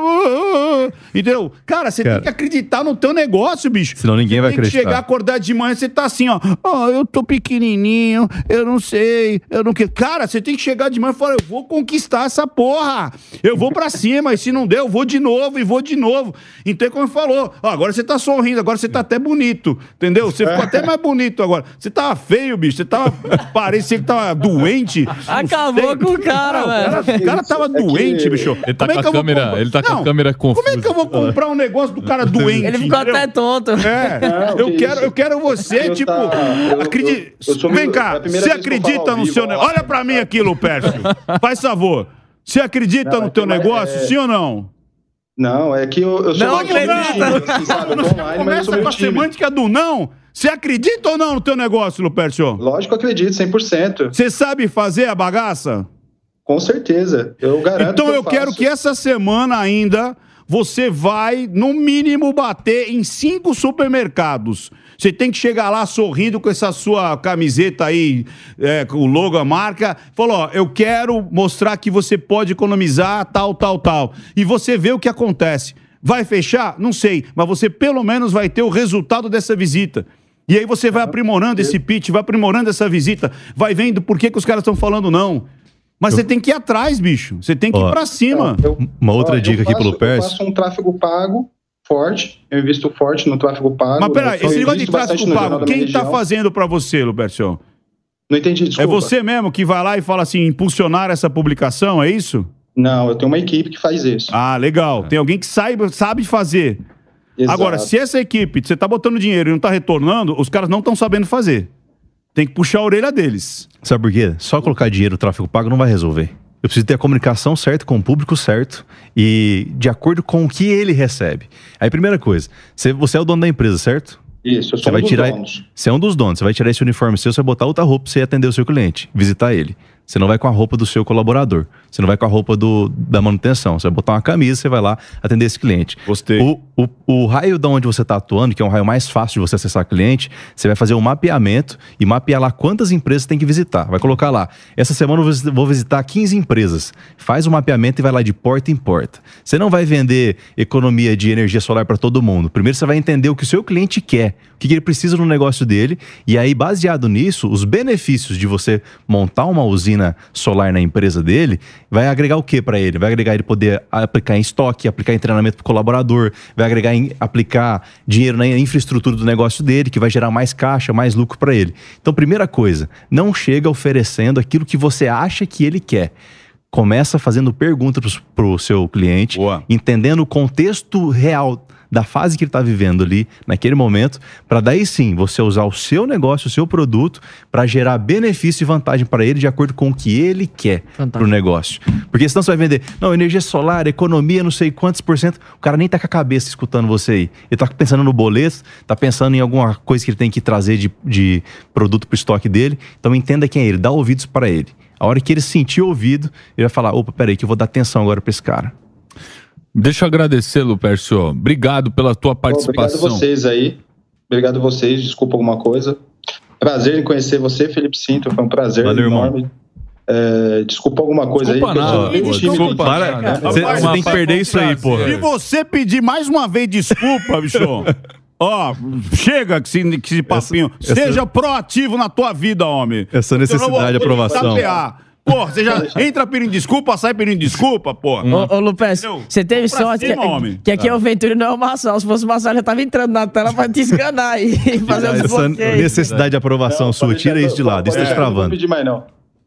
Entendeu? Cara, você tem que acreditar no teu negócio, bicho. Senão ninguém Você vai tem que acreditar. chegar, acordar de manhã, você tá assim, ó. Ó, eu tô pequenininho, eu não sei, eu não quero. Cara, você tem que chegar de manhã e falar, eu vou conquistar essa porra. Eu vou pra cima, e se não der, eu vou de novo, e vou de novo. Então, é como ele falou, ó, agora você tá sorrindo, agora você tá até bonito, entendeu? Você ficou até mais bonito agora. Você tava feio, bicho, você tava, parecia que tava doente. Não Acabou com o cara, Não, velho. O cara, o cara tava É que- doente, bicho. Ele tá Como é com que a eu vou câmera- comprar- ele tá com a Não, câmera Como é que eu confusa. vou comprar um negócio do cara doente? Ele ficou entendeu? até tonto. É, Não, eu que quero, eu quero você, Eu tipo, tá- eu- acredite. eu- Vem é cá, você que acredita no vivo, seu negócio? Olha pra mim aqui, Lupércio. Faz favor. Você acredita Não, no é teu que negócio, é- sim ou não? Não, é que eu, eu sou Não acredita. assim, sabe? Eu tô online, eu Começa com a tímido. semântica do não. Você acredita ou não no teu negócio, Lupércio? Lógico, eu acredito, 100%. Você sabe fazer a bagaça? Com certeza. Eu garanto Então que eu quero faço. que essa semana ainda você vai, no mínimo, bater em cinco supermercados. Você tem que chegar lá sorrindo com essa sua camiseta aí, é, com o logo, a marca. Falou, ó, eu quero mostrar que você pode economizar tal, tal, tal. E você vê o que acontece. Vai fechar? Não sei. Mas você pelo menos vai ter o resultado dessa visita. E aí você vai aprimorando esse pitch, vai aprimorando essa visita, vai vendo por que, que os caras estão falando não. Mas você tem que ir atrás, bicho. Você tem que ir Ó, pra cima. Eu- Uma outra ó, eu dica aqui faço- pelo Eu Pércio. faço um tráfego pago forte, eu invisto forte no tráfego pago. Mas peraí, esse negócio de tráfego pago, quem tá Região. fazendo pra você, Lubercio? Não entendi, É desculpa. você mesmo que vai lá e fala assim, impulsionar essa publicação, é isso? Não, eu tenho uma equipe que faz isso. Ah, legal. Tem alguém que saiba, sabe fazer. Exato. Agora, se essa equipe, você tá botando dinheiro e não tá retornando, os caras não estão sabendo fazer. Tem que puxar a orelha deles. Sabe por quê? Só colocar dinheiro no tráfego pago não vai resolver. Eu preciso ter a comunicação certa com o público certo e de acordo com o que ele recebe. Aí, primeira coisa, você, você é o dono da empresa, certo? Isso, eu Você sou um vai dos tirar. donos. Você é um dos donos. Você vai tirar esse uniforme seu, você vai botar outra roupa pra você atender o seu cliente, visitar ele. Você não vai com a roupa do seu colaborador. Você não vai com a roupa do, da manutenção. Você vai botar uma camisa, você vai lá atender esse cliente. Gostei. O, o, o raio da onde você está atuando, que é um raio mais fácil de você acessar cliente, você vai fazer um mapeamento e mapear lá quantas empresas tem que visitar. Vai colocar lá. Essa semana eu vou visi- vou visitar 15 empresas. Faz o mapeamento e vai lá de porta em porta. Você não vai vender economia de energia solar para todo mundo. Primeiro você vai entender o que o seu cliente quer, o que ele precisa no negócio dele, e aí, baseado nisso, os benefícios de você montar uma usina usina solar na empresa dele, vai agregar o que para ele? Vai agregar ele poder aplicar em estoque, aplicar em treinamento para colaborador, vai agregar em aplicar dinheiro na infraestrutura do negócio dele, que vai gerar mais caixa, mais lucro para ele. Então, primeira coisa, não chega oferecendo aquilo que você acha que ele quer começa fazendo perguntas para o seu cliente, Boa. entendendo o contexto real da fase que ele está vivendo ali, naquele momento, para daí sim você usar o seu negócio, o seu produto, para gerar benefício e vantagem para ele de acordo com o que ele quer para o negócio. Porque senão você vai vender, não, energia solar, economia, não sei quantos por cento, o cara nem tá com a cabeça escutando você aí. Ele tá pensando no boleto, tá pensando em alguma coisa que ele tem que trazer de, de produto para o estoque dele. Então entenda quem é ele, dá ouvidos para ele. A hora que ele sentir ouvido, ele vai falar: opa, peraí, que eu vou dar atenção agora para esse cara. Deixa eu agradecer, Lupercio. Obrigado pela tua Obrigado participação. a vocês aí. Obrigado a vocês. Desculpa alguma coisa. Prazer em conhecer você, Felipe Sinto. Foi um prazer Valeu, irmão. enorme. É, desculpa alguma coisa Desculpa aí. que eu sou desculpa, Para-. Você- tem que perder isso aí, porra. Se você pedir mais uma vez desculpa, bicho, ó, chega que esse, que esse papinho. essa- Seja proativo na tua vida, homem. Essa não necessidade de vou te aprovação. tapear. Porra, você já entra pedindo desculpa, sai pedindo desculpa, porra. Ô, ô Lupes, você teve sorte cima, que, homem. que aqui é o Venturi não é o Marçal. Se fosse o Marçal, já tava entrando na tela pra te esganar e fazer os Essa necessidade de aprovação Não, sua, tira deixar, isso de lado, isso tá é, te Não vou travando. pedir mais, não.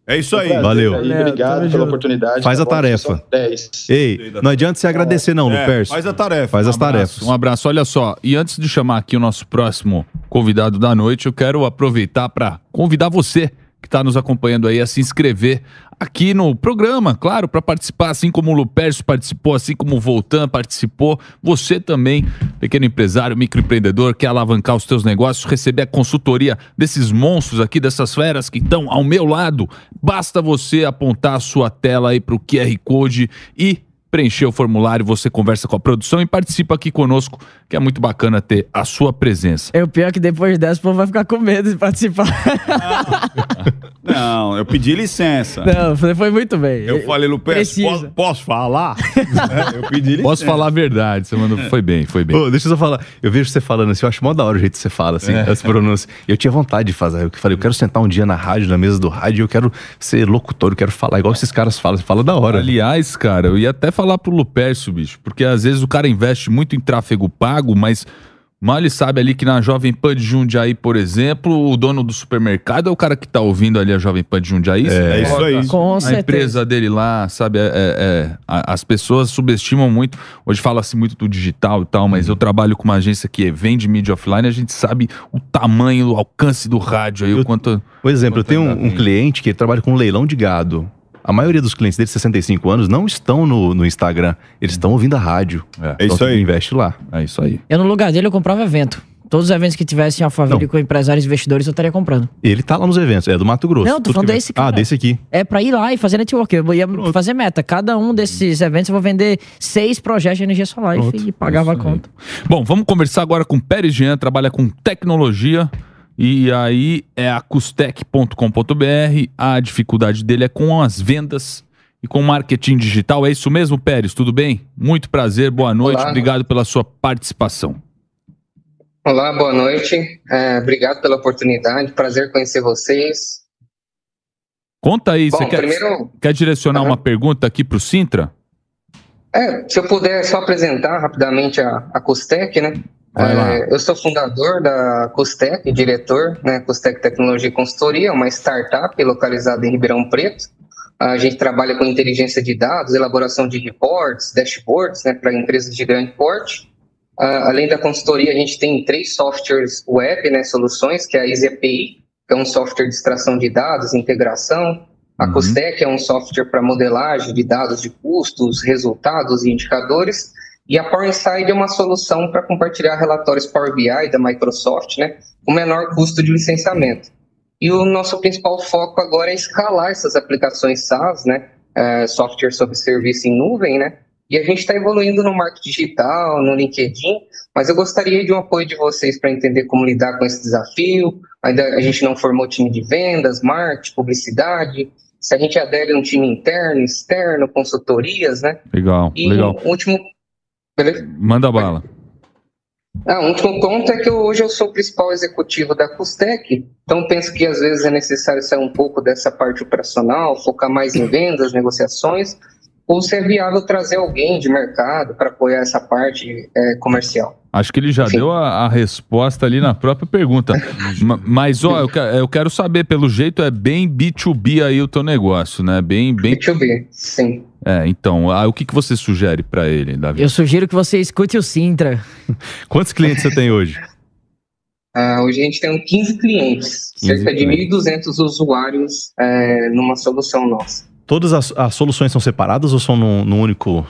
É isso aí. Prazer Valeu. aí, Valeu, obrigado pela oportunidade. Faz Tá a bom, tarefa. são 10. Ei, não adianta você agradecer, não, É, Lupercio. faz a tarefa. Faz as Um abraço, tarefas. Um abraço. Olha só, e antes de chamar aqui o nosso próximo convidado da noite, eu quero aproveitar para convidar você que está nos acompanhando aí a se inscrever aqui no programa, claro, para participar, assim como o Lupercio participou, assim como o Voltan participou. Você também, pequeno empresário, microempreendedor, quer alavancar os teus negócios, receber a consultoria desses monstros aqui, dessas feras que estão ao meu lado. Basta você apontar a sua tela aí para o QR Code e preencher o formulário, você conversa com a produção e participa aqui conosco, que é muito bacana ter a sua presença. É o pior que depois dessa o povo vai ficar com medo de participar. Não, eu pedi licença. Não, você foi muito bem. Eu falei, Lupe, posso, posso falar? É, eu pedi licença. Posso falar a verdade, você mandou, foi bem, foi bem. Ô, deixa eu só falar. Eu vejo você falando assim, eu acho mó da hora o jeito que você fala, assim, as pronúncias. Eu tinha vontade de fazer. Eu falei, eu quero sentar um dia na rádio, na mesa do rádio, eu quero ser locutor, eu quero falar igual esses caras falam. Você fala da hora. Aliás, cara, eu ia até falar pro Lupercio, bicho, porque às vezes o cara investe muito em tráfego pago, mas mal ele sabe ali que na Jovem Pan de Jundiaí, por exemplo, o dono do supermercado é o cara que tá ouvindo ali a Jovem Pan de Jundiaí. É isso aí. Com a certeza. empresa dele lá, sabe? é- é- é, a- as pessoas subestimam muito. Hoje fala-se muito do digital e tal, mas eu trabalho com uma agência que vende mídia offline, a gente sabe o tamanho, o alcance do rádio aí, o Eu- quanto. Por exemplo, eu Quanto tenho um, um cliente que trabalha com leilão de gado. A maioria dos clientes dele, 65 anos, não estão no, no Instagram. Eles estão ouvindo a rádio. É, É isso Então, aí. Investe lá. é isso aí. Eu, no lugar dele, eu comprava evento. Todos os eventos que tivessem Alphaville com empresários e investidores, eu estaria comprando. Ele tá lá nos eventos, é do Mato Grosso. Não, tô Tudo falando que- desse Ah, cara. desse aqui. É pra ir lá e fazer network. Eu ia fazer meta. Cada um desses eventos eu vou vender seis projetos de energia solar Pronto. e pagava a conta. Bom, vamos conversar agora com o Pérez Jean, trabalha com tecnologia. E aí é a custec.com.br. A dificuldade dele é com as vendas e com marketing digital. É isso mesmo, Pérez? Tudo bem? Muito prazer, boa noite. Olá. Obrigado pela sua participação. Olá, boa noite. É, obrigado pela oportunidade. Prazer conhecer vocês. Conta aí, você Bom, quer, primeiro, quer direcionar Aham. uma pergunta aqui para o Sintra? é, se eu puder só apresentar rapidamente a, a Costec, né? É, eu sou fundador da Costec, diretor, né? Costec Tecnologia e Consultoria, uma startup localizada em Ribeirão Preto. A gente trabalha com inteligência de dados, elaboração de reports, dashboards, né, para empresas de grande porte. Ah, além da consultoria, a gente tem três softwares web, né, soluções, que é a Easy API, que é um software de extração de dados, integração. A Uhum. Costec é um software para modelagem de dados de custos, resultados e indicadores. E a Power Inside é uma solução para compartilhar relatórios Power BI da Microsoft, né, com menor custo de licenciamento. E o nosso principal foco agora é escalar essas aplicações SaaS, né, eh, software sobre serviço em nuvem, né, e a gente está evoluindo no marketing digital, no LinkedIn, mas eu gostaria de um apoio de vocês para entender como lidar com esse desafio. Ainda a gente não formou time de vendas, marketing, publicidade. Se a gente adere a um time interno, externo, consultorias, né? Legal, E legal. o último. Beleza? Manda bala. Ah, um último ponto é que eu- hoje eu sou o principal executivo da Custec, então penso que às vezes é necessário sair um pouco dessa parte operacional, focar mais em vendas, negociações, ou se é viável trazer alguém de mercado para apoiar essa parte eh, comercial. Acho que ele já Sim. deu a, a resposta ali na própria pergunta. Ma- Mas, ó, eu, que- eu quero saber, pelo jeito é bem B2B aí o teu negócio, né? Bem, bem. Deixa eu ver, sim. É, então, ah, o que, que você sugere pra ele, Davi? Eu sugiro que você escute o Sintra. Quantos clientes você tem hoje? Ah, hoje a gente tem 15 clientes, 15 cerca de clientes. 1.200 usuários eh, numa solução nossa. Todas as, as soluções são separadas ou são num, num único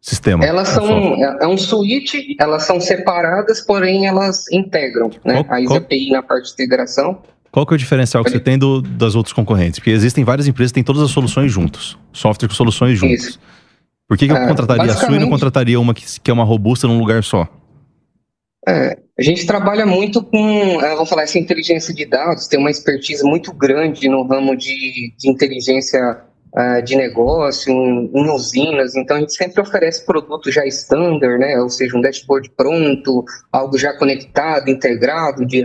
sistema? Elas Software? são, é é um suíte, elas são separadas, porém elas integram, né? Qual- a qual- ISAPI na parte de integração. Qual que é o diferencial que você tem do- das outros concorrentes? Porque existem várias empresas que têm todas as soluções juntos. Software com soluções juntos. Isso. Por que, que eu É, contrataria a sua e não contrataria uma que, que é uma robusta num lugar só? É, a gente trabalha muito com, vamos falar, essa inteligência de dados, tem uma expertise muito grande no ramo de, de inteligência ah, de negócio, em, em usinas, então a gente sempre oferece produto já standard, né? Ou seja, um dashboard pronto, algo já conectado, integrado, de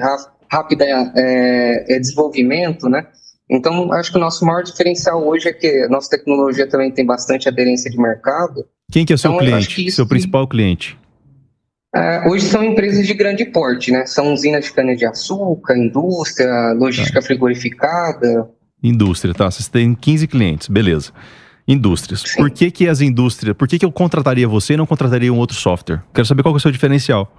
rápida é, é, desenvolvimento, né? Então, acho que o nosso maior diferencial hoje é que a nossa tecnologia também tem bastante aderência de mercado, Quem que é o seu Então, cliente? Seu principal cliente? É, hoje são empresas de grande porte, né? São usinas de cana-de-açúcar, indústria, logística frigorificada. Indústria, tá? Vocês têm 15 clientes, beleza. Indústrias. Sim. Por que que as indústrias... Por que que eu contrataria você e não contrataria um outro software? Quero saber qual que é o seu diferencial.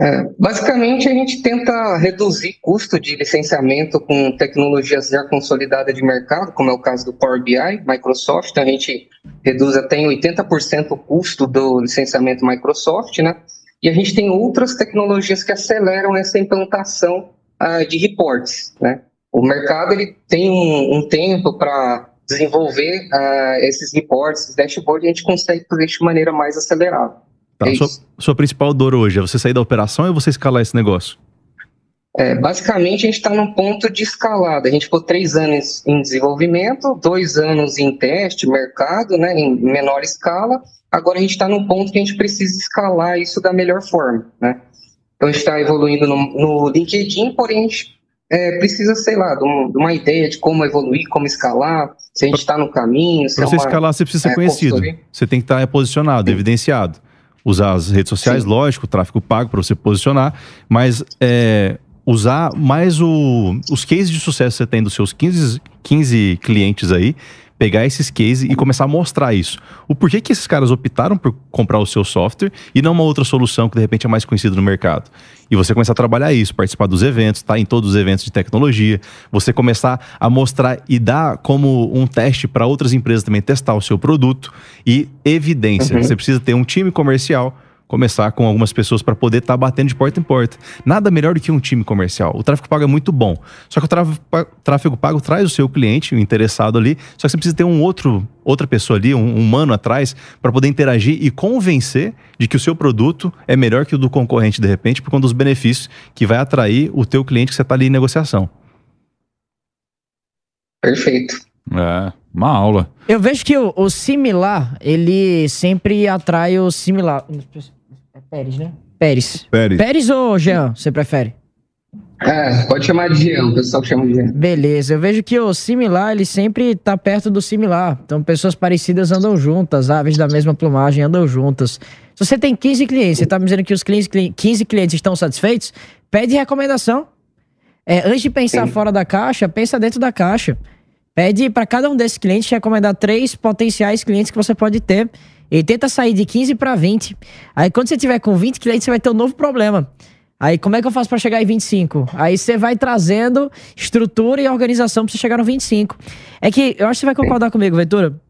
É, basicamente, a gente tenta reduzir custo de licenciamento com tecnologias já consolidadas de mercado, como é o caso do Power BI, Microsoft. Então, a gente reduz até em 80% o custo do licenciamento Microsoft, né? E a gente tem outras tecnologias que aceleram essa implantação ah, de reports, né? O mercado ele tem um, um tempo para desenvolver ah, esses reports, esses dashboards, e a gente consegue fazer de maneira mais acelerada. Tá? É Sua, sua principal dor hoje é você sair da operação ou você escalar esse negócio? É, basicamente, a gente está num ponto de escalada. A gente ficou três anos em desenvolvimento, dois anos em teste, mercado, né, em menor escala. Agora a gente está num ponto que a gente precisa escalar isso da melhor forma. Né? Então, a gente está evoluindo no, no LinkedIn, porém a gente é, precisa, sei lá, de, um- de uma ideia de como evoluir, como escalar, se a gente está no caminho, se Para é você uma... escalar, você precisa ser é, conhecido. consultoria. Você tem que estar posicionado, evidenciado. Usar as redes sociais, Sim. lógico, o tráfego pago para você posicionar, mas é, usar mais o- os cases de sucesso que você tem dos seus 15, 15 clientes aí, pegar esses cases e começar a mostrar isso. O porquê que esses caras optaram por comprar o seu software e não uma outra solução que de repente é mais conhecida no mercado. E você começar a trabalhar isso, participar dos eventos, estar em todos os eventos de tecnologia, você começar a mostrar e dar como um teste para outras empresas também testar o seu produto e evidência. Uhum. Você precisa ter um time comercial começar com algumas pessoas para poder estar batendo de porta em porta. Nada melhor do que um time comercial. O tráfego pago é muito bom. Só que o tráfego pago traz o seu cliente, o interessado ali, só que você precisa ter um outro, outra pessoa ali, um humano atrás, para poder interagir e convencer de que o seu produto é melhor que o do concorrente, de repente, por conta dos benefícios que vai atrair o teu cliente que você está ali em negociação. Perfeito. É, uma aula. Eu vejo que o, o similar, ele sempre atrai o similar. Pérez, né? Pérez. Pérez. Pérez ou Jean, você prefere? É, pode chamar de Jean, o pessoal chama de Jean. Beleza, eu vejo que o similar, ele sempre tá perto do similar. Então, pessoas parecidas andam juntas, aves da mesma plumagem andam juntas. Se você tem 15 clientes, você tá me dizendo que os 15, cli- 15 clientes estão satisfeitos, pede recomendação. É, antes de pensar Sim. fora da caixa, pensa dentro da caixa. Pede para cada um desses clientes recomendar três potenciais clientes que você pode ter. E tenta sair de 15 para 20. Aí quando você tiver com 20 clientes, você vai ter um novo problema. Aí como é que eu faço para chegar em 25? Aí você vai trazendo estrutura e organização para você chegar no 25. É que eu acho que você vai concordar comigo, Ventura.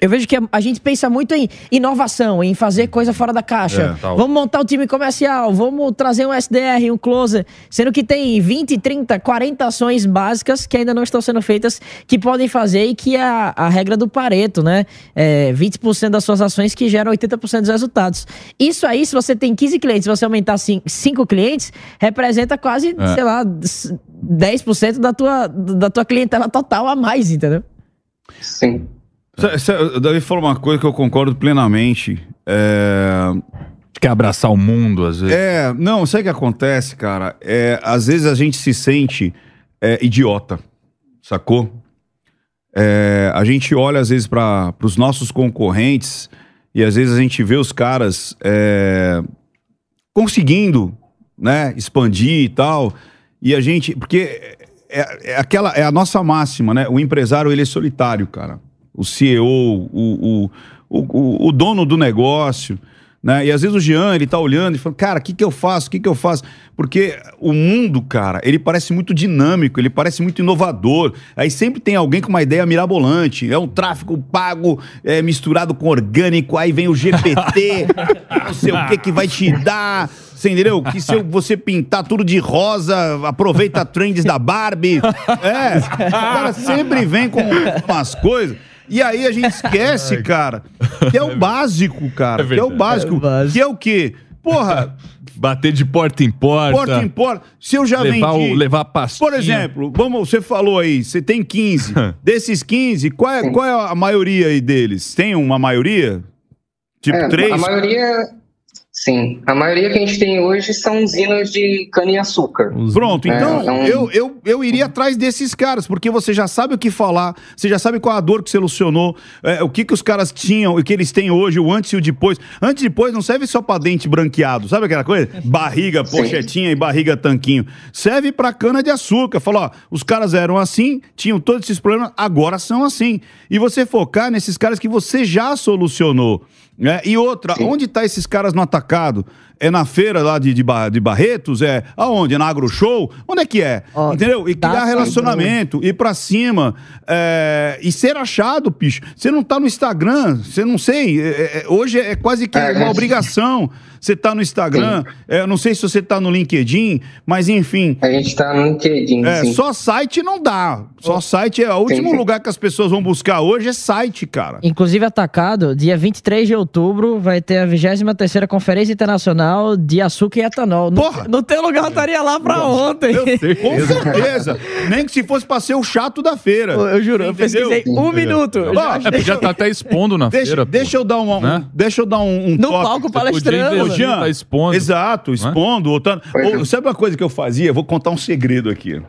Eu vejo que a- a gente pensa muito em inovação, em fazer coisa fora da caixa. É. Vamos montar o time comercial, vamos trazer um SDR, um closer. Sendo que tem 20, 30, 40 ações básicas que ainda não estão sendo feitas, que podem fazer e que é a, a regra do Pareto, né? É 20% das suas ações que geram 80% dos resultados. Isso aí, se você tem 15 clientes, se você aumentar 5 clientes, representa quase, É. sei lá, 10% da tua, da tua clientela total a mais, entendeu? Sim. O Davi falou uma coisa que eu concordo plenamente. É, Quer abraçar o mundo, às vezes. É, não, sabe o que acontece, cara? É, às vezes a gente se sente é, idiota, sacou? É, a gente olha, às vezes, para os nossos concorrentes e às vezes a gente vê os caras é, conseguindo, né, expandir e tal. E a gente. Porque é, é aquela, é a nossa máxima, né? O empresário, ele é solitário, cara. O CEO, o, o, o, o dono do negócio. Né? E às vezes o Jean, ele tá olhando e falando, cara, o que que eu faço? O que que eu faço? Porque o mundo, cara, ele parece muito dinâmico, ele parece muito inovador. Aí sempre tem alguém com uma ideia mirabolante. É um tráfego pago é, misturado com orgânico, aí vem o GPT, não sei o que que vai te dar. Você entendeu? Que se você pintar tudo de rosa, aproveita trends da Barbie. É, o cara sempre vem com umas coisas. E aí a gente esquece, cara, que é o básico, cara. que é o básico. É o básico. Que é o quê? Porra, Bater de porta em porta. porta em porta. Se eu já levar, vendi... o, levar pastinha. Por exemplo, vamos, você falou aí, você tem 15. Desses 15, qual é, qual é a maioria aí deles? Tem uma maioria? Tipo, É, três? A maioria, sim. A maioria que a gente tem hoje são usinas de cana-e-açúcar. Pronto, É, então então- eu, eu, eu iria atrás desses caras, porque você já sabe o que falar, você já sabe qual a dor que solucionou, é, o que, que os caras tinham, o que eles têm hoje, o antes e o depois. Antes e depois não serve só pra dente branqueado, sabe aquela coisa? Barriga, Sim. pochetinha e barriga tanquinho. Serve pra cana de açúcar. Falou, ó, os caras eram assim, tinham todos esses problemas, agora são assim. E você focar nesses caras que você já solucionou. Né? E outra, onde tá esses caras no atacado? É na feira lá de, de, de Barretos? É aonde? É na Agro Show? Onde é que é? Ó, Entendeu? E tá criar relacionamento, ir pra cima é, e ser achado, bicho. Você não tá no Instagram, você não sei. é, é, hoje é quase que É, uma obrigação. Você tá no Instagram, é, não sei se você tá no LinkedIn, mas enfim. A gente tá no LinkedIn, É, sim. só site não dá. Só site é o último sim. lugar que as pessoas vão buscar hoje é site, cara. Inclusive, atacado, dia 23 de outubro, vai ter a 23ª Conferência Internacional de Açúcar e Etanol. No- Porra! No teu lugar, eu estaria lá pra ontem. Com certeza. Nem que se fosse pra ser o chato da feira. Eu, eu juro, eu Entendeu? pesquisei um minuto. Já- É já tá até expondo na Deixa, feira. pô. deixa eu dar uma, um- Né? deixa eu dar um, um No palco palestrando. Ô, Jean, tá expondo. Exato, expondo. botando- Ô, sabe uma coisa que eu fazia? Vou contar um segredo aqui.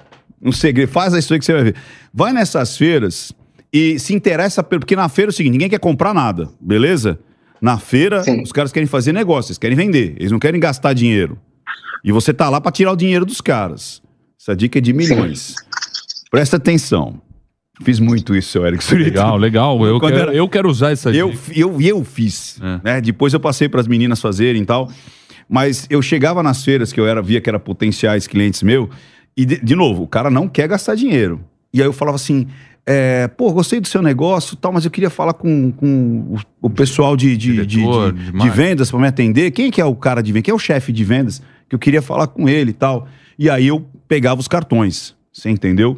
Um segredo. Faz isso aí que você vai ver. Vai nessas feiras e se interessa, pelo- porque na feira é o seguinte: ninguém quer comprar nada, beleza? Na feira, Sim. os caras querem fazer negócio, eles querem vender, eles não querem gastar dinheiro. E você tá lá pra tirar o dinheiro dos caras. Essa dica é de milhões. Presta atenção. Fiz muito isso, seu Eric Surita. Legal, legal. Eu Quando quero, era- eu quero usar essa Eu, dica. eu, eu fiz. É. Né? Depois eu passei para as meninas fazerem e tal. Mas eu chegava nas feiras que eu era, via que eram potenciais clientes meu, e de, de novo, o cara não quer gastar dinheiro. E aí eu falava assim: é, pô, gostei do seu negócio e tal, mas eu queria falar com, com o, o pessoal de, de, Diretor, de- de de vendas para me atender. Quem que é o cara de vendas? Quem é o chefe de vendas? Que eu queria falar com ele e tal. E aí eu pegava os cartões, você entendeu?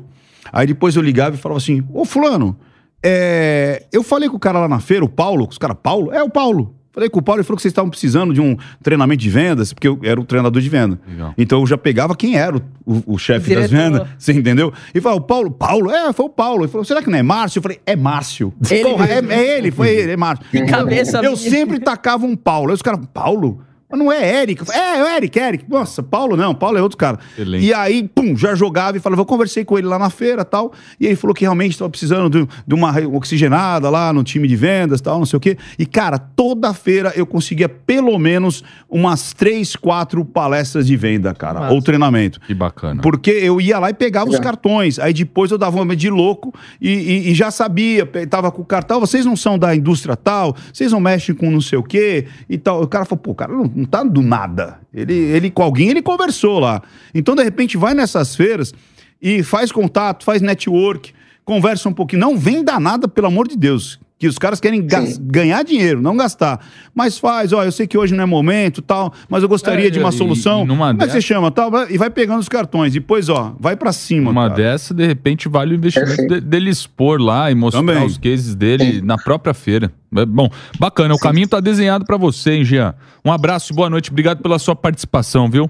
Aí depois eu ligava e falava assim: Ô, Fulano, é, eu falei com o cara lá na feira, o Paulo, os caras, Paulo? É o Paulo. Falei com o Paulo, ele falou que vocês estavam precisando de um treinamento de vendas, porque eu era o treinador de venda. Legal. Então eu já pegava quem era o, o- o chefe das vendas, você entendeu? E falou, o Paulo, Paulo, é, foi o Paulo. Ele falou, será que não é Márcio? Eu falei, é Márcio. Ele Porra, é, é ele, foi ele, é Márcio. Que cabeça Eu minha. sempre tacava um Paulo. Aí os caras, Paulo? Mas não é Eric. Eu falei, É, é o Eric, Eric. Nossa, Paulo não, Paulo é outro cara. Excelente. E aí, pum, já jogava e falava, eu conversei com ele lá na feira tal. E ele falou que realmente estava precisando de, de uma oxigenada lá no time de vendas tal, não sei o quê. E, cara, toda feira eu conseguia pelo menos umas três, quatro palestras de venda, cara, Massa. ou treinamento. Que bacana. Porque eu ia lá e pegava os Legal. cartões. Aí depois eu dava uma de louco e, e- e já sabia, tava com o cartão, vocês não são da indústria tal, vocês não mexem com não sei o quê e tal. O cara falou, pô, cara não, não tá do nada. Ele, ele com alguém ele conversou lá. Então, de repente, vai nessas feiras e faz contato, faz network, conversa um pouquinho. Não venda nada, pelo amor de Deus. Que os caras querem ganhar dinheiro, não gastar. Mas faz, ó, eu sei que hoje não é momento, tal, mas eu gostaria É, de uma e- solução. e Como é que dessa- você chama, tal? E vai pegando os cartões. Depois, ó, vai pra cima. Uma cara. dessa, de repente, vale o investimento Perfeito. de- dele expor lá e mostrar Também. os cases dele na própria feira. É, Bom, bacana. O caminho tá desenhado pra você, hein, Jean? Um abraço e boa noite. Obrigado pela sua participação, viu?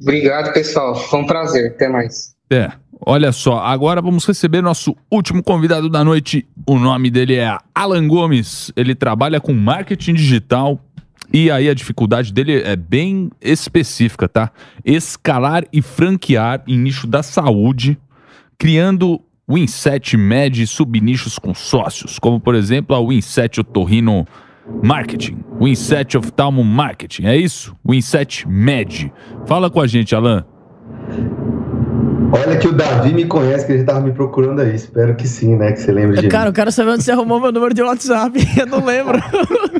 Obrigado, pessoal. Foi um prazer. Até mais. É. Olha só, agora vamos receber nosso último convidado da noite. O nome dele é Alan Gomes. Ele trabalha com marketing digital E aí a dificuldade dele é bem específica, tá? Escalar e franquear em nicho da saúde, criando o Inset Med subnichos com sócios, como por exemplo a Winset Otorrino Marketing, o Inset Oftalmo Marketing, é isso? O Inset Med. Fala com a gente, Alan. Olha que o Davi me conhece, que ele tava me procurando aí. Espero que sim, né? Que você lembre de Cara, mim. eu quero saber onde você arrumou meu número de WhatsApp. Eu não lembro.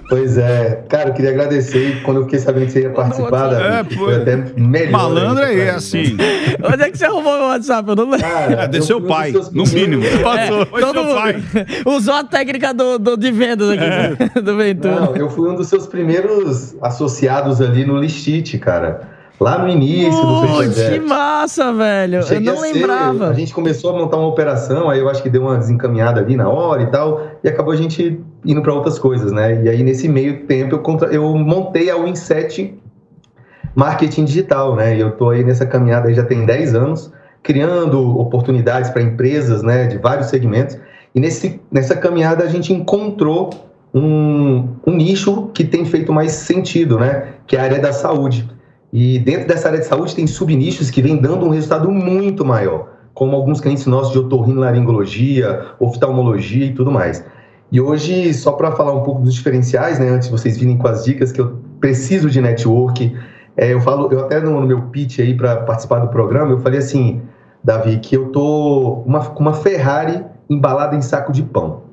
Pois é. Cara, eu queria agradecer. E quando eu fiquei sabendo que você ia participar, Davi, É, foi até melhor. Malandro ainda é assim. né? onde é que você arrumou meu WhatsApp? Eu não lembro. Cara, É, de eu seu pai, no mínimo. É, Passou. Foi todo seu pai. usou a técnica do, do- de vendas aqui do Ventura. Não, eu fui um dos seus primeiros associados ali no Listite, cara. Lá no início do Putz, que Fechamento. massa, velho. Eu não a ser- lembrava. a gente começou a montar uma operação, aí eu acho que deu uma desencaminhada ali na hora e tal, e acabou a gente indo para outras coisas, né? E aí nesse meio tempo eu, contra- eu montei a Winset Marketing Digital, né? E eu tô aí nessa caminhada aí já tem 10 anos, criando oportunidades para empresas, né, de vários segmentos. E nesse, nessa caminhada a gente encontrou um, um nicho que tem feito mais sentido, né? Que é a área da saúde. E dentro dessa área de saúde tem subnichos que vem dando um resultado muito maior, como alguns clientes nossos de otorrinolaringologia, oftalmologia e tudo mais. E hoje, só para falar um pouco dos diferenciais, né, antes de vocês virem com as dicas que eu preciso de network, é, eu falo, eu até no, no meu pitch aí para participar do programa, eu falei assim, Davi, que eu tô uma, uma Ferrari embalada em saco de pão.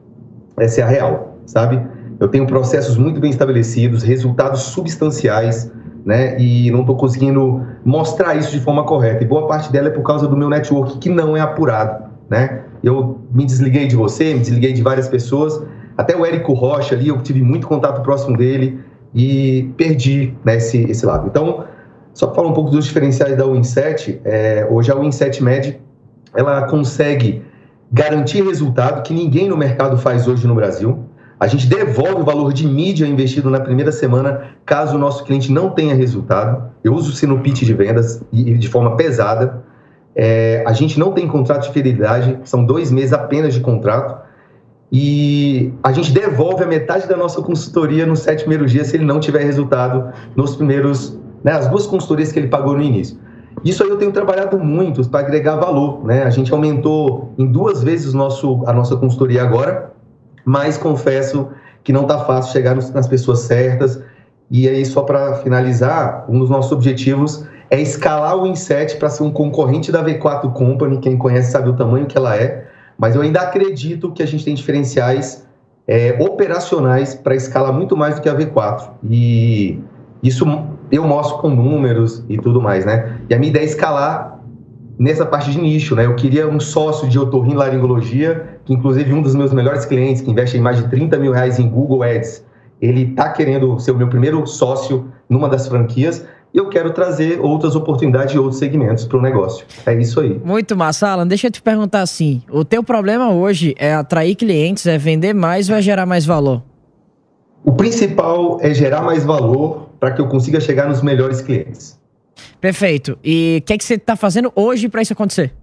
Essa é a real, sabe? Eu tenho processos muito bem estabelecidos, resultados substanciais, né? E não estou conseguindo mostrar isso de forma correta. E boa parte dela é por causa do meu network que não é apurado, né? Eu me desliguei de você, me desliguei de várias pessoas, até o Érico Rocha ali, eu tive muito contato próximo dele e perdi né, esse, esse lado. Então, só para falar um pouco dos diferenciais da Winset, é, hoje a Winset Med, ela consegue garantir resultado que ninguém no mercado faz hoje no Brasil. A gente devolve o valor de mídia investido na primeira semana, caso o nosso cliente não tenha resultado. Eu uso o pitch de vendas e de forma pesada. É, a gente não tem contrato de fidelidade, são dois meses apenas de contrato. E a gente devolve a metade da nossa consultoria nos sete primeiros dias se ele não tiver resultado nos primeiros, né, as duas consultorias que ele pagou no início. Isso aí eu tenho trabalhado muito para agregar valor, né? A gente aumentou em duas vezes nosso, a nossa consultoria agora, mas confesso que não está fácil chegar nas pessoas certas. E aí, só para finalizar, um dos nossos objetivos é escalar o Inset para ser um concorrente da V4 Company. Quem conhece sabe o tamanho que ela é, mas eu ainda acredito que a gente tem diferenciais é, operacionais para escalar muito mais do que a V4. E isso eu mostro com números e tudo mais, né? E a minha ideia é escalar nessa parte de nicho, né? Eu queria um sócio de otorrinolaringologia, que inclusive um dos meus melhores clientes, que investe em mais de 30 mil reais em Google Ads, ele tá querendo ser o meu primeiro sócio numa das franquias, e eu quero trazer outras oportunidades de outros segmentos para o negócio. É isso aí. Muito massa, Alan. Deixa eu te perguntar assim: o teu problema hoje é atrair clientes, é vender mais ou é gerar mais valor? O principal é gerar mais valor para que eu consiga chegar nos melhores clientes. Perfeito. E o que, é que você está fazendo hoje para isso acontecer?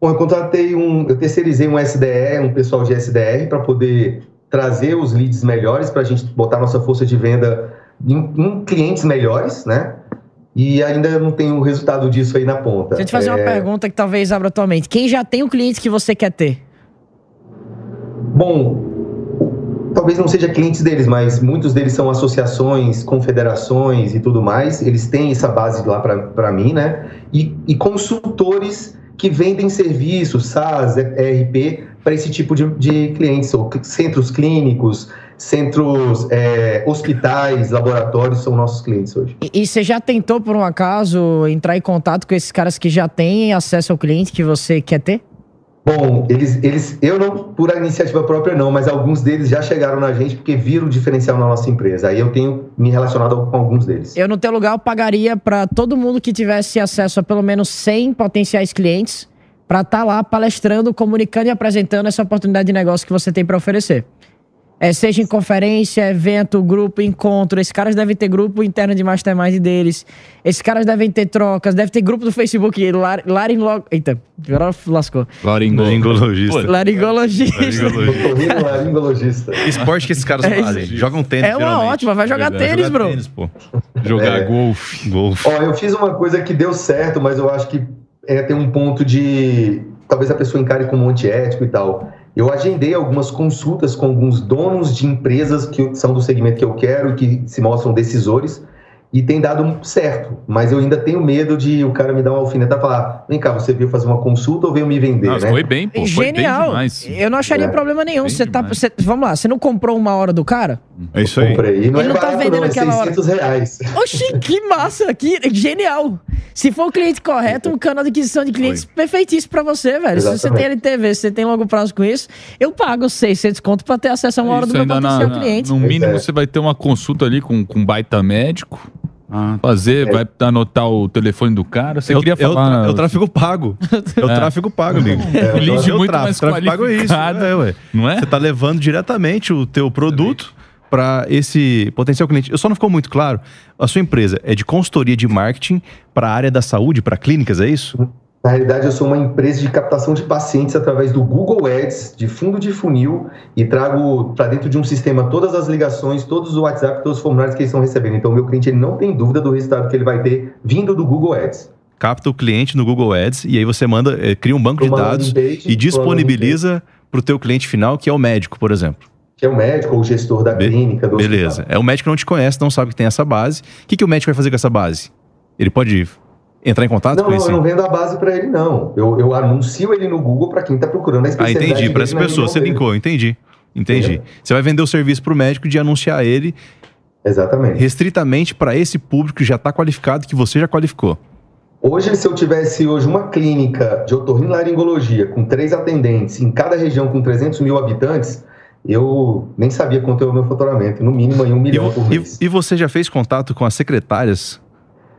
Bom, eu contratei um, eu terceirizei um SDR, um pessoal de SDR, para poder trazer os leads melhores, para a gente botar nossa força de venda em, em clientes melhores, né? E ainda não tenho o resultado disso aí na ponta. Deixa eu te fazer uma É, pergunta que talvez abra a tua mente. Quem já tem o cliente que você quer ter? Bom, talvez não seja clientes deles, mas muitos deles são associações, confederações e tudo mais. Eles têm essa base lá para mim, né? E, e consultores que vendem serviços, SaaS, ERP, para esse tipo de, de clientes, ou centros clínicos, centros, é, hospitais, laboratórios são nossos clientes hoje. E, e você já tentou, por um acaso, entrar em contato com esses caras que já têm acesso ao cliente que você quer ter? Bom, eles, eles, eu não por iniciativa própria não, mas alguns deles já chegaram na gente porque viram o diferencial na nossa empresa. Aí eu tenho me relacionado com alguns deles. Eu, no teu lugar, eu pagaria para todo mundo que tivesse acesso a pelo menos 100 potenciais clientes para estar lá palestrando, comunicando e apresentando essa oportunidade de negócio que você tem para oferecer. É, seja em conferência, evento, grupo, encontro. Esses caras devem ter grupo interno de mastermind deles. Esses caras devem ter trocas, deve ter grupo do Facebook. Lar, laringolo... Eita, agora lascou. Laringologista. Laringologista. Otorrino laringologista. Esporte que esses caras É fazem. Jogam tênis, É uma geralmente. ótima, vai jogar Verdade. tênis, Jogar bro. tênis, pô. Jogar É. golfe. Golfe. Ó, eu fiz uma coisa que deu certo, mas eu acho que é, tem um ponto de. Talvez a pessoa encare como antiético e tal. Eu agendei algumas consultas com alguns donos de empresas que são do segmento que eu quero e que se mostram decisores. E tem dado certo, mas eu ainda tenho medo de o cara me dar uma alfinetada e falar: vem cá, você veio fazer uma consulta ou veio me vender? Nossa, né? foi bem, pô. Foi bem Genial. demais. Eu não acharia É. problema nenhum. Bem Você tá, você- vamos lá, você não comprou uma hora do cara? É isso aí. Comprei. Não Ele é não tá barato, vendendo não, é aquela hora. 600 reais. Oxi, que massa! Que genial! Se for o cliente correto, um canal de aquisição de clientes perfeitíssimo pra você, velho. Se você Exatamente. tem LTV, se você tem longo prazo com isso, eu pago 600 conto pra ter acesso a uma hora do meu potencial na- cliente. no mínimo é. você vai ter uma consulta ali com, com um baita médico. Ah, Fazer, É. vai anotar o telefone do cara. Você o- queria falar. é o tráfego pago. É o É. tráfego pago, amigo. É, Lead É o muito tráfego. mais tráfego pago é isso. É, ué. Não é? Você tá levando diretamente o teu produto para esse potencial cliente. Eu só não ficou muito claro. A sua empresa é de consultoria de marketing para a área da saúde, para clínicas, é isso? Na realidade, eu sou uma empresa de captação de pacientes através do Google Ads, de fundo de funil, e trago para dentro de um sistema todas as ligações, todos os WhatsApp, todos os formulários que eles estão recebendo. Então, o meu cliente ele não tem dúvida do resultado que ele vai ter vindo do Google Ads. Capta o cliente no Google Ads e aí você manda, eh, cria um banco de dados page, e disponibiliza para o teu cliente final, que é o médico, por exemplo. Que é o médico ou o gestor da Be- clínica. Do Beleza. hospital. É o médico que não te conhece, não sabe que tem essa base. O que, que o médico vai fazer com essa base? Ele pode entrar em contato Não, com não, esse? eu não vendo a base para ele, não. Eu, eu anuncio ele no Google para quem está procurando a Ah, especialidade entendi. Para essa pessoa, você dele. linkou, entendi. Entendi. Você vai vender o serviço para o médico de anunciar ele Exatamente. restritamente para esse público que já está qualificado, que você já qualificou. Hoje, se eu tivesse hoje uma clínica de otorrinolaringologia com três atendentes em cada região com 300 mil habitantes, eu nem sabia quanto é o meu faturamento. No mínimo aí um E, milhão vo- por e- mês. e você já fez contato com as secretárias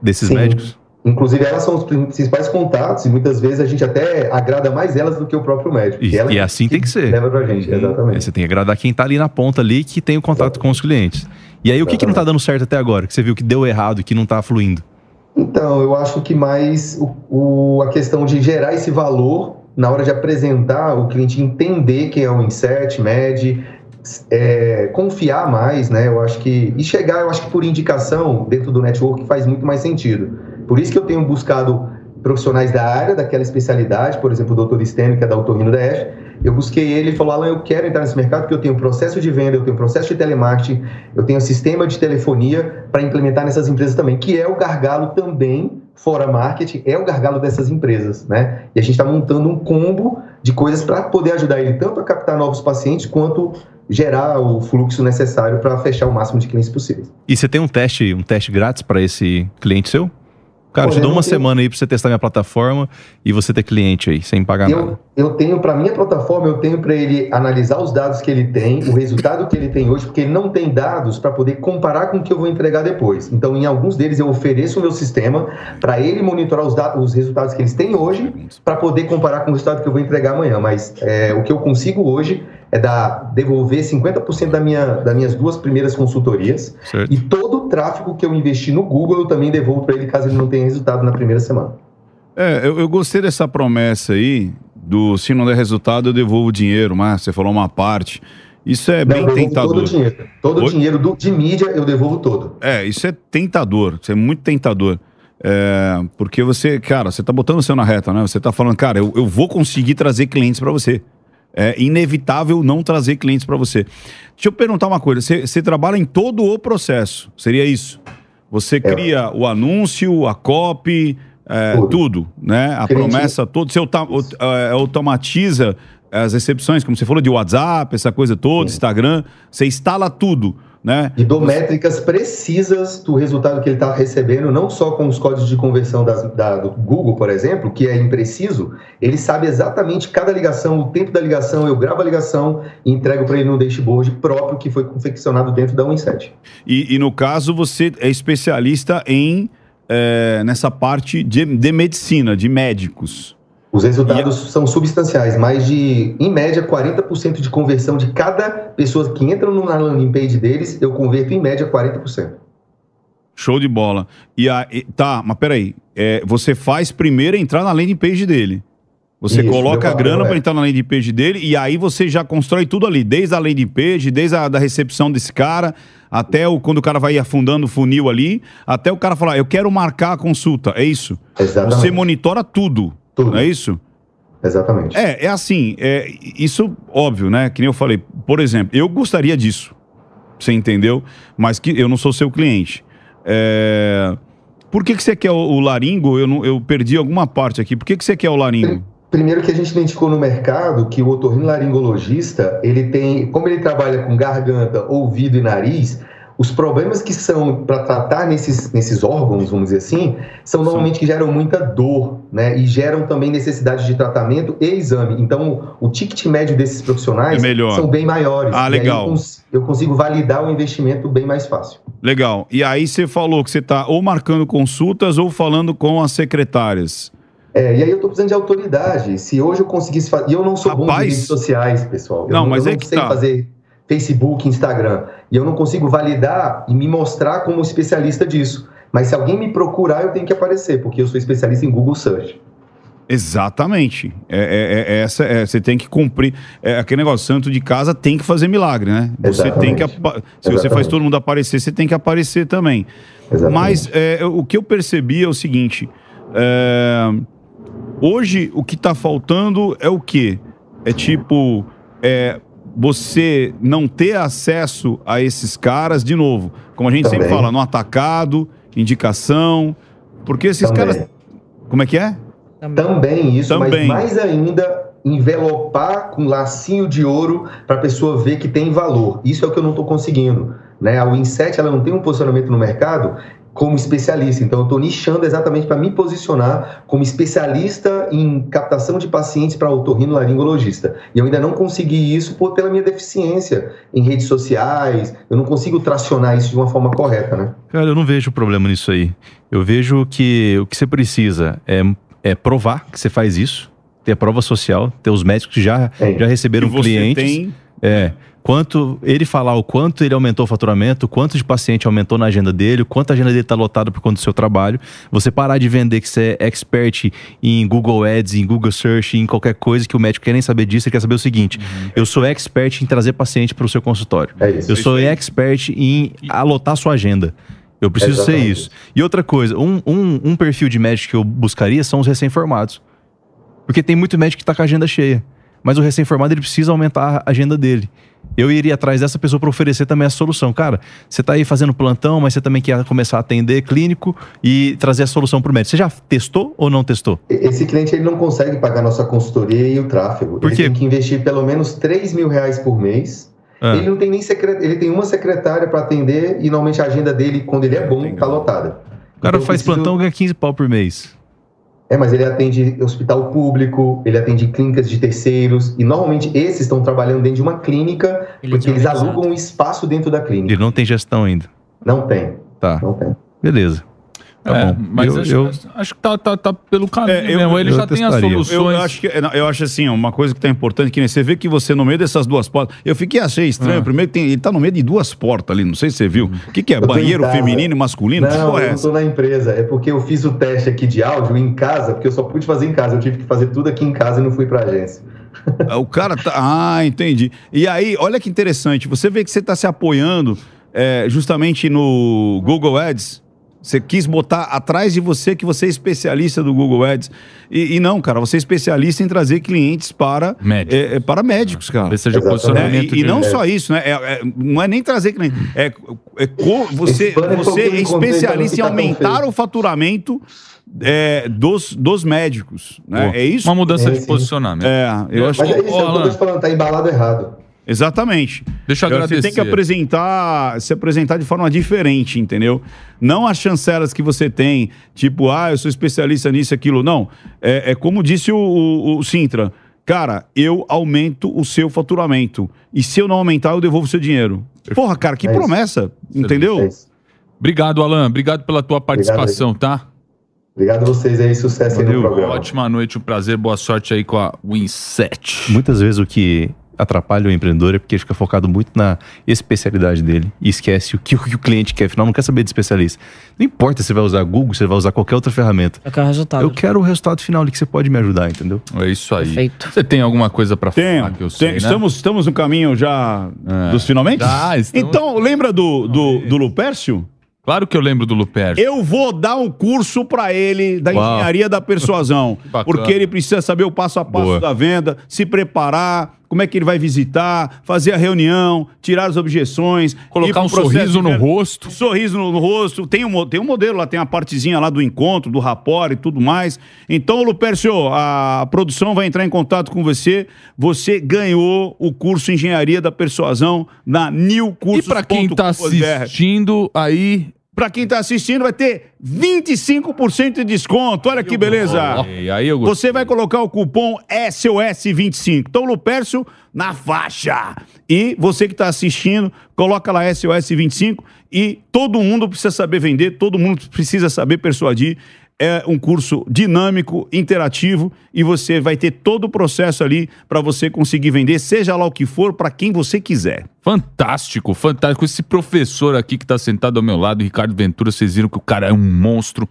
desses Sim. médicos? Inclusive, elas são os principais contatos e muitas vezes a gente até agrada mais elas do que o próprio médico. E- que e assim tem que ser. Leva pra gente, Aí exatamente. Você tem que agradar quem está ali na ponta ali, que tem o contato com os clientes. E aí, o que, que não está dando certo até agora? Que você viu que deu errado, que não está fluindo? Então, eu acho que mais o, o- a questão de gerar esse valor na hora de apresentar, o cliente entender quem é o Inset, Med, é, confiar mais, né? Eu acho que. E chegar, eu acho que por indicação dentro do network faz muito mais sentido. Por isso que eu tenho buscado profissionais da área, daquela especialidade, por exemplo, o Dr. Stênio, que é da Autorrino DF. Eu busquei ele e falou: Alan, eu quero entrar nesse mercado porque eu tenho processo de venda, eu tenho processo de telemarketing, eu tenho sistema de telefonia para implementar nessas empresas também, que é o gargalo também, fora marketing, é o gargalo dessas empresas, né? E a gente está montando um combo de coisas para poder ajudar ele tanto a captar novos pacientes quanto gerar o fluxo necessário para fechar o máximo de clientes possível. E você tem um teste, um teste grátis para esse cliente seu? Cara, eu te dou uma tenho- semana aí para você testar minha plataforma e você ter cliente aí, sem pagar nada. Eu, eu tenho para minha plataforma, eu tenho para ele analisar os dados que ele tem, o resultado que ele tem hoje, porque ele não tem dados para poder comparar com o que eu vou entregar depois. Então, em alguns deles eu ofereço o meu sistema para ele monitorar os, dados, os resultados que eles têm hoje, para poder comparar com o resultado que eu vou entregar amanhã. Mas é, o que eu consigo hoje é dar, devolver 50% da minha, das minhas duas primeiras consultorias Certo? e todo o tráfego que eu investi no Google eu também devolvo para ele caso ele não tenha resultado na primeira semana. É, eu, eu gostei dessa promessa aí, do se não der resultado eu devolvo o dinheiro, mas você falou uma parte. Isso é Não, bem tentador. todo o dinheiro. Todo o dinheiro do- de mídia eu devolvo todo. É, isso é tentador, isso é muito tentador. É, porque você, cara, você tá botando o seu na reta, né? Você tá falando, cara, eu, eu vou conseguir trazer clientes para você. É inevitável não trazer clientes para você. Deixa eu perguntar uma coisa: você, você trabalha em todo o processo, seria isso? Você cria o anúncio, a copy, é, tudo. Tudo. né? A Cliente- promessa toda. Você é, automatiza as recepções, como você falou, de WhatsApp, essa coisa toda, Instagram. Você instala tudo, né? E dou métricas precisas do resultado que ele está recebendo, não só com os códigos de conversão das- da- do Google, por exemplo, que é impreciso. Ele sabe exatamente cada ligação, o tempo da ligação, eu gravo a ligação e entrego para ele no dashboard próprio que foi confeccionado dentro da Winset. E, e no caso, você é especialista em é, nessa parte de, de medicina, de médicos. Os resultados são substanciais, mais de, em média, 40% de conversão de cada pessoa que entra no- na landing page deles, eu converto em média 40%. Show de bola. E aí, tá, mas peraí. É, você faz primeiro entrar na landing page dele. Você Isso, coloca a grana para entrar na landing page dele e aí você já constrói tudo ali, desde a landing page, desde a da recepção desse cara, até o, quando o cara vai afundando o funil ali, até o cara falar, eu quero marcar a consulta. É isso. Exatamente. Você monitora tudo. Tudo. Não é isso? Exatamente. É, é assim, é, isso óbvio, né? Que nem eu falei. Por exemplo, eu gostaria disso. Você entendeu? Mas que eu não sou seu cliente. É, Por que, que você quer o, o laringo? Eu, não, eu perdi alguma parte aqui. Por que, que você quer o laringo? Primeiro que a gente identificou no mercado que o otorrinolaringologista, ele tem, como ele trabalha com garganta, ouvido e nariz, os problemas que são para tratar nesses, nesses órgãos, vamos dizer assim, são normalmente que geram muita dor, né? E geram também necessidade de tratamento e exame. Então, o ticket médio desses profissionais É são bem maiores. Ah, legal. eu, cons- eu consigo validar o investimento bem mais fácil. Legal. E aí você falou que você está ou marcando consultas ou falando com as secretárias. É, e aí eu tô precisando de autoridade. Se hoje eu conseguisse fazer. E eu não sou bom de Rapaz. redes sociais, pessoal. Eu Não, mas eu é não que sei tá. fazer Facebook, Instagram. E eu não consigo validar e me mostrar como especialista disso. Mas se alguém me procurar, eu tenho que aparecer, porque eu sou especialista em Google Search. Exatamente. É, é- é- essa, é, você tem que cumprir. É, aquele negócio, santo de casa tem que fazer milagre, né? Você tem que. Exatamente. Se você faz Exatamente. todo mundo aparecer, você tem que aparecer também. Exatamente. Mas é, o que eu percebi é o seguinte: é, hoje o que está faltando é o quê? É tipo é, você não ter acesso a esses caras de novo, como a gente sempre Também. fala, no atacado, indicação, porque esses Também. caras, como é que é? Também isso, Também. mas mais ainda envelopar com lacinho de ouro para a pessoa ver que tem valor. Isso é o que eu não estou conseguindo. Né? A Winset ela não tem um posicionamento no mercado como especialista, então eu estou nichando exatamente para me posicionar como especialista em captação de pacientes para otorrinolaringologista. E eu ainda não consegui isso por, pela minha deficiência em redes sociais, eu não consigo tracionar isso de uma forma correta, né? Cara, eu não vejo problema nisso aí. Eu vejo que o que você precisa é, é provar que você faz isso, ter a prova social, ter os médicos que já, É. já receberam Que você clientes. tem É. Quanto ele falar o quanto ele aumentou o faturamento, o quanto de paciente aumentou na agenda dele, o quanto a agenda dele está lotada por conta do seu trabalho. Você parar de vender que você é expert em Google Ads, em Google Search, em qualquer coisa que o médico quer nem saber disso, ele quer saber o seguinte: eu sou expert em trazer paciente para o seu consultório. É isso. Eu sou expert em alotar sua agenda. Eu preciso ser Exatamente. isso. E outra coisa, um, um, um perfil de médico que eu buscaria são os recém-formados. Porque tem muito médico que tá com a agenda cheia. Mas o recém-formado ele precisa aumentar a agenda dele. Eu iria atrás dessa pessoa para oferecer também a solução. Cara, você tá aí fazendo plantão, mas você também quer começar a atender clínico e trazer a solução pro médico. Você já testou ou não testou? Esse cliente ele não consegue pagar nossa consultoria e o tráfego. Por ele quê? tem que investir pelo menos 3 mil reais por mês. Ah. Ele não tem nem secretária, ele tem uma secretária para atender e normalmente a agenda dele, quando ele é bom, tá lotada. O cara Então, faz preciso- plantão e ganha 15 pau por mês. É, mas ele atende hospital público, ele atende clínicas de terceiros, e normalmente esses estão trabalhando dentro de uma clínica, Ele porque eles alugam um espaço dentro da clínica. Ele não tem gestão ainda. Não tem, Tá, não tem. beleza. Tá É, bom. mas Eu- acho, eu- acho que tá, tá, tá pelo caminho É, eu- mesmo. Ele eu já tem as testaria. Eu soluções. acho, que, não, eu acho assim, uma coisa que tá importante, que nem você vê que você no meio dessas duas portas. Eu fiquei achei estranho. Ah. Primeiro tem, ele tá no meio de duas portas ali, não sei se você viu. O que, que é? Banheiro casa. feminino e masculino? Não, porra é eu não tô na empresa. É porque eu fiz o teste aqui de áudio em casa, porque eu só pude fazer em casa. Eu tive que fazer tudo aqui em casa e não fui pra agência. O cara tá. Ah, entendi. E aí, olha que interessante. Você vê que você tá se apoiando é, justamente no Google Ads. Você quis botar atrás de você que você é especialista do Google Ads. E, e não, cara, você é especialista em trazer clientes para Médico. é, é, para médicos, cara. Talvez seja o Exatamente. É, posicionamento e, e não só isso, né? É- é- não é nem trazer cliente. É, é co- você, você é especialista em aumentar o faturamento é, dos, dos médicos. Né? Pô, É isso? Uma mudança É, de sim. posicionamento. É, eu acho Mas que. é isso, é eu tô te falando, tá embalado errado. Exatamente. Deixa eu Você agradecer. tem que apresentar, se apresentar de forma diferente, entendeu? Não as chancelas que você tem, tipo, ah, eu sou especialista nisso, aquilo. Não. É, é como disse o, o, o Sintra. Cara, eu aumento o seu faturamento. E se eu não aumentar, eu devolvo o seu dinheiro. Porra, cara, que É promessa. É Entendeu? isso. Obrigado, Alan. Obrigado pela tua participação, tá? Obrigado a vocês aí, sucesso aí no programa. Ótima noite, um prazer, boa sorte aí com a Winset. Muitas vezes o que atrapalha o empreendedor é porque ele fica focado muito na especialidade dele e esquece o que, o que o cliente quer. Afinal, não quer saber de especialista. Não importa se você vai usar Google, se você vai usar qualquer outra ferramenta. Eu quero o resultado. Eu quero o resultado final ali que você pode me ajudar, entendeu? É isso aí. Perfeito. Você tem alguma coisa pra Tem, falar que eu tem. sei, né? estamos, estamos no caminho já É. dos finalmente? Já, estamos- Então, lembra do, do, do Lupércio? Claro que eu lembro do Lupercio. Eu vou dar um curso pra ele da Uau. engenharia da persuasão. porque ele precisa saber o passo a passo Boa. da venda, se preparar, como é que ele vai visitar, fazer a reunião, tirar as objeções. Colocar um processo sorriso no rosto. Sorriso no, no rosto. Tem um, tem um modelo lá, tem a partezinha lá do encontro, do rapport e tudo mais. Então, Lupercio, a produção vai entrar em contato com você. Você ganhou o curso Engenharia da Persuasão na New E Cursos. pra quem tá assistindo aí, Pra quem tá assistindo, vai ter 25% de desconto. Olha que beleza. Você vai colocar o cupom SOS25. Então, Lupércio na faixa. E você que está assistindo, coloca lá SOS25 e todo mundo precisa saber vender, todo mundo precisa saber persuadir. É um curso dinâmico, interativo e você vai ter todo o processo ali para você conseguir vender, seja lá o que for, para quem você quiser. Fantástico, fantástico. Esse professor aqui que tá sentado ao meu lado, Ricardo Ventura, vocês viram que o cara é um monstro.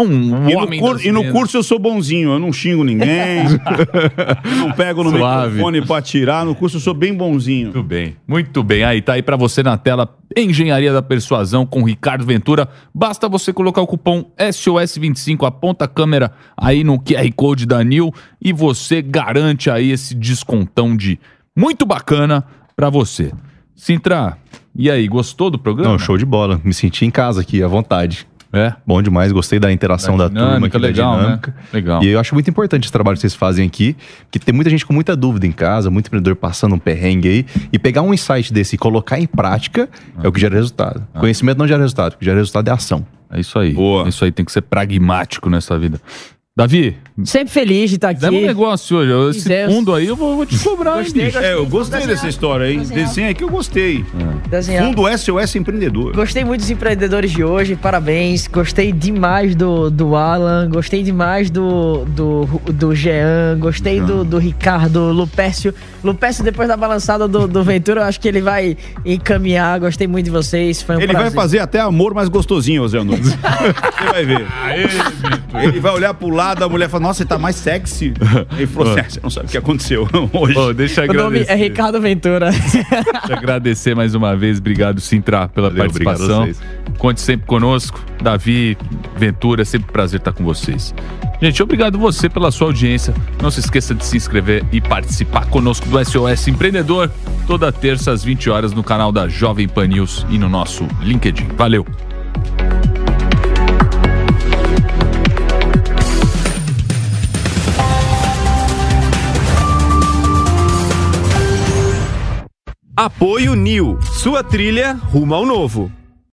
É um E no, homem cur- das e no curso eu sou bonzinho, eu não xingo ninguém, eu não pego no Suave. microfone pra tirar. No curso eu sou bem bonzinho. Muito bem, muito bem. Aí tá aí pra você na tela Engenharia da Persuasão com Ricardo Ventura. Basta você colocar o cupom SOS25, aponta a câmera aí no QR Code da Nil e você garante aí esse descontão de muito bacana pra você. Sintra, e aí, gostou do programa? Não, show de bola. Me senti em casa aqui, à vontade. É? Bom demais, gostei da interação da, turma dinâmica, aqui, legal, da né? dinâmica. Legal. E eu acho muito importante esse trabalho que vocês fazem aqui, porque tem muita gente com muita dúvida em casa, muito empreendedor passando um perrengue aí, e pegar um insight desse e colocar em prática é o que gera resultado. Conhecimento não gera resultado, o que gera resultado é ação. É isso aí. Boa. Isso aí tem que ser pragmático nessa vida. Davi, Sempre feliz de estar aqui. demos um negócio hoje. Esse Fizemos. fundo aí eu vou, vou te cobrar, hein, Gostei, bicho? gostei. É, eu gostei Desenhar. dessa história aí. Desenhar. Desenho aqui eu gostei. Desenhar. Fundo SOS Empreendedor. Gostei muito dos empreendedores de hoje, parabéns. Gostei demais do, do Alan, gostei demais do, do, do Jean, gostei do, do Ricardo, Lupércio. Lupércio, depois da balançada do, do Ventura, eu acho que ele vai encaminhar. Gostei muito de vocês, foi um Ele prazer. vai fazer até amor mais gostosinho, Zé Nunes. Você vai ver. Ele vai olhar pro lado, a mulher fala, nossa, você tá mais sexy. Ele falou assim, "Ah, você não sabe o que aconteceu hoje. Ô, deixa eu O nome é Ricardo Ventura. Deixa eu agradecer mais uma vez. Obrigado, Sintra, pela Valeu, participação. Conte sempre conosco. Davi, Ventura, é sempre um prazer estar com vocês. Gente, obrigado você pela sua audiência. Não se esqueça de se inscrever e participar conosco do SOS Empreendedor, toda terça às 20 horas no canal da Jovem Pan News e no nosso LinkedIn. Valeu! Apoio Nil, sua trilha rumo ao novo.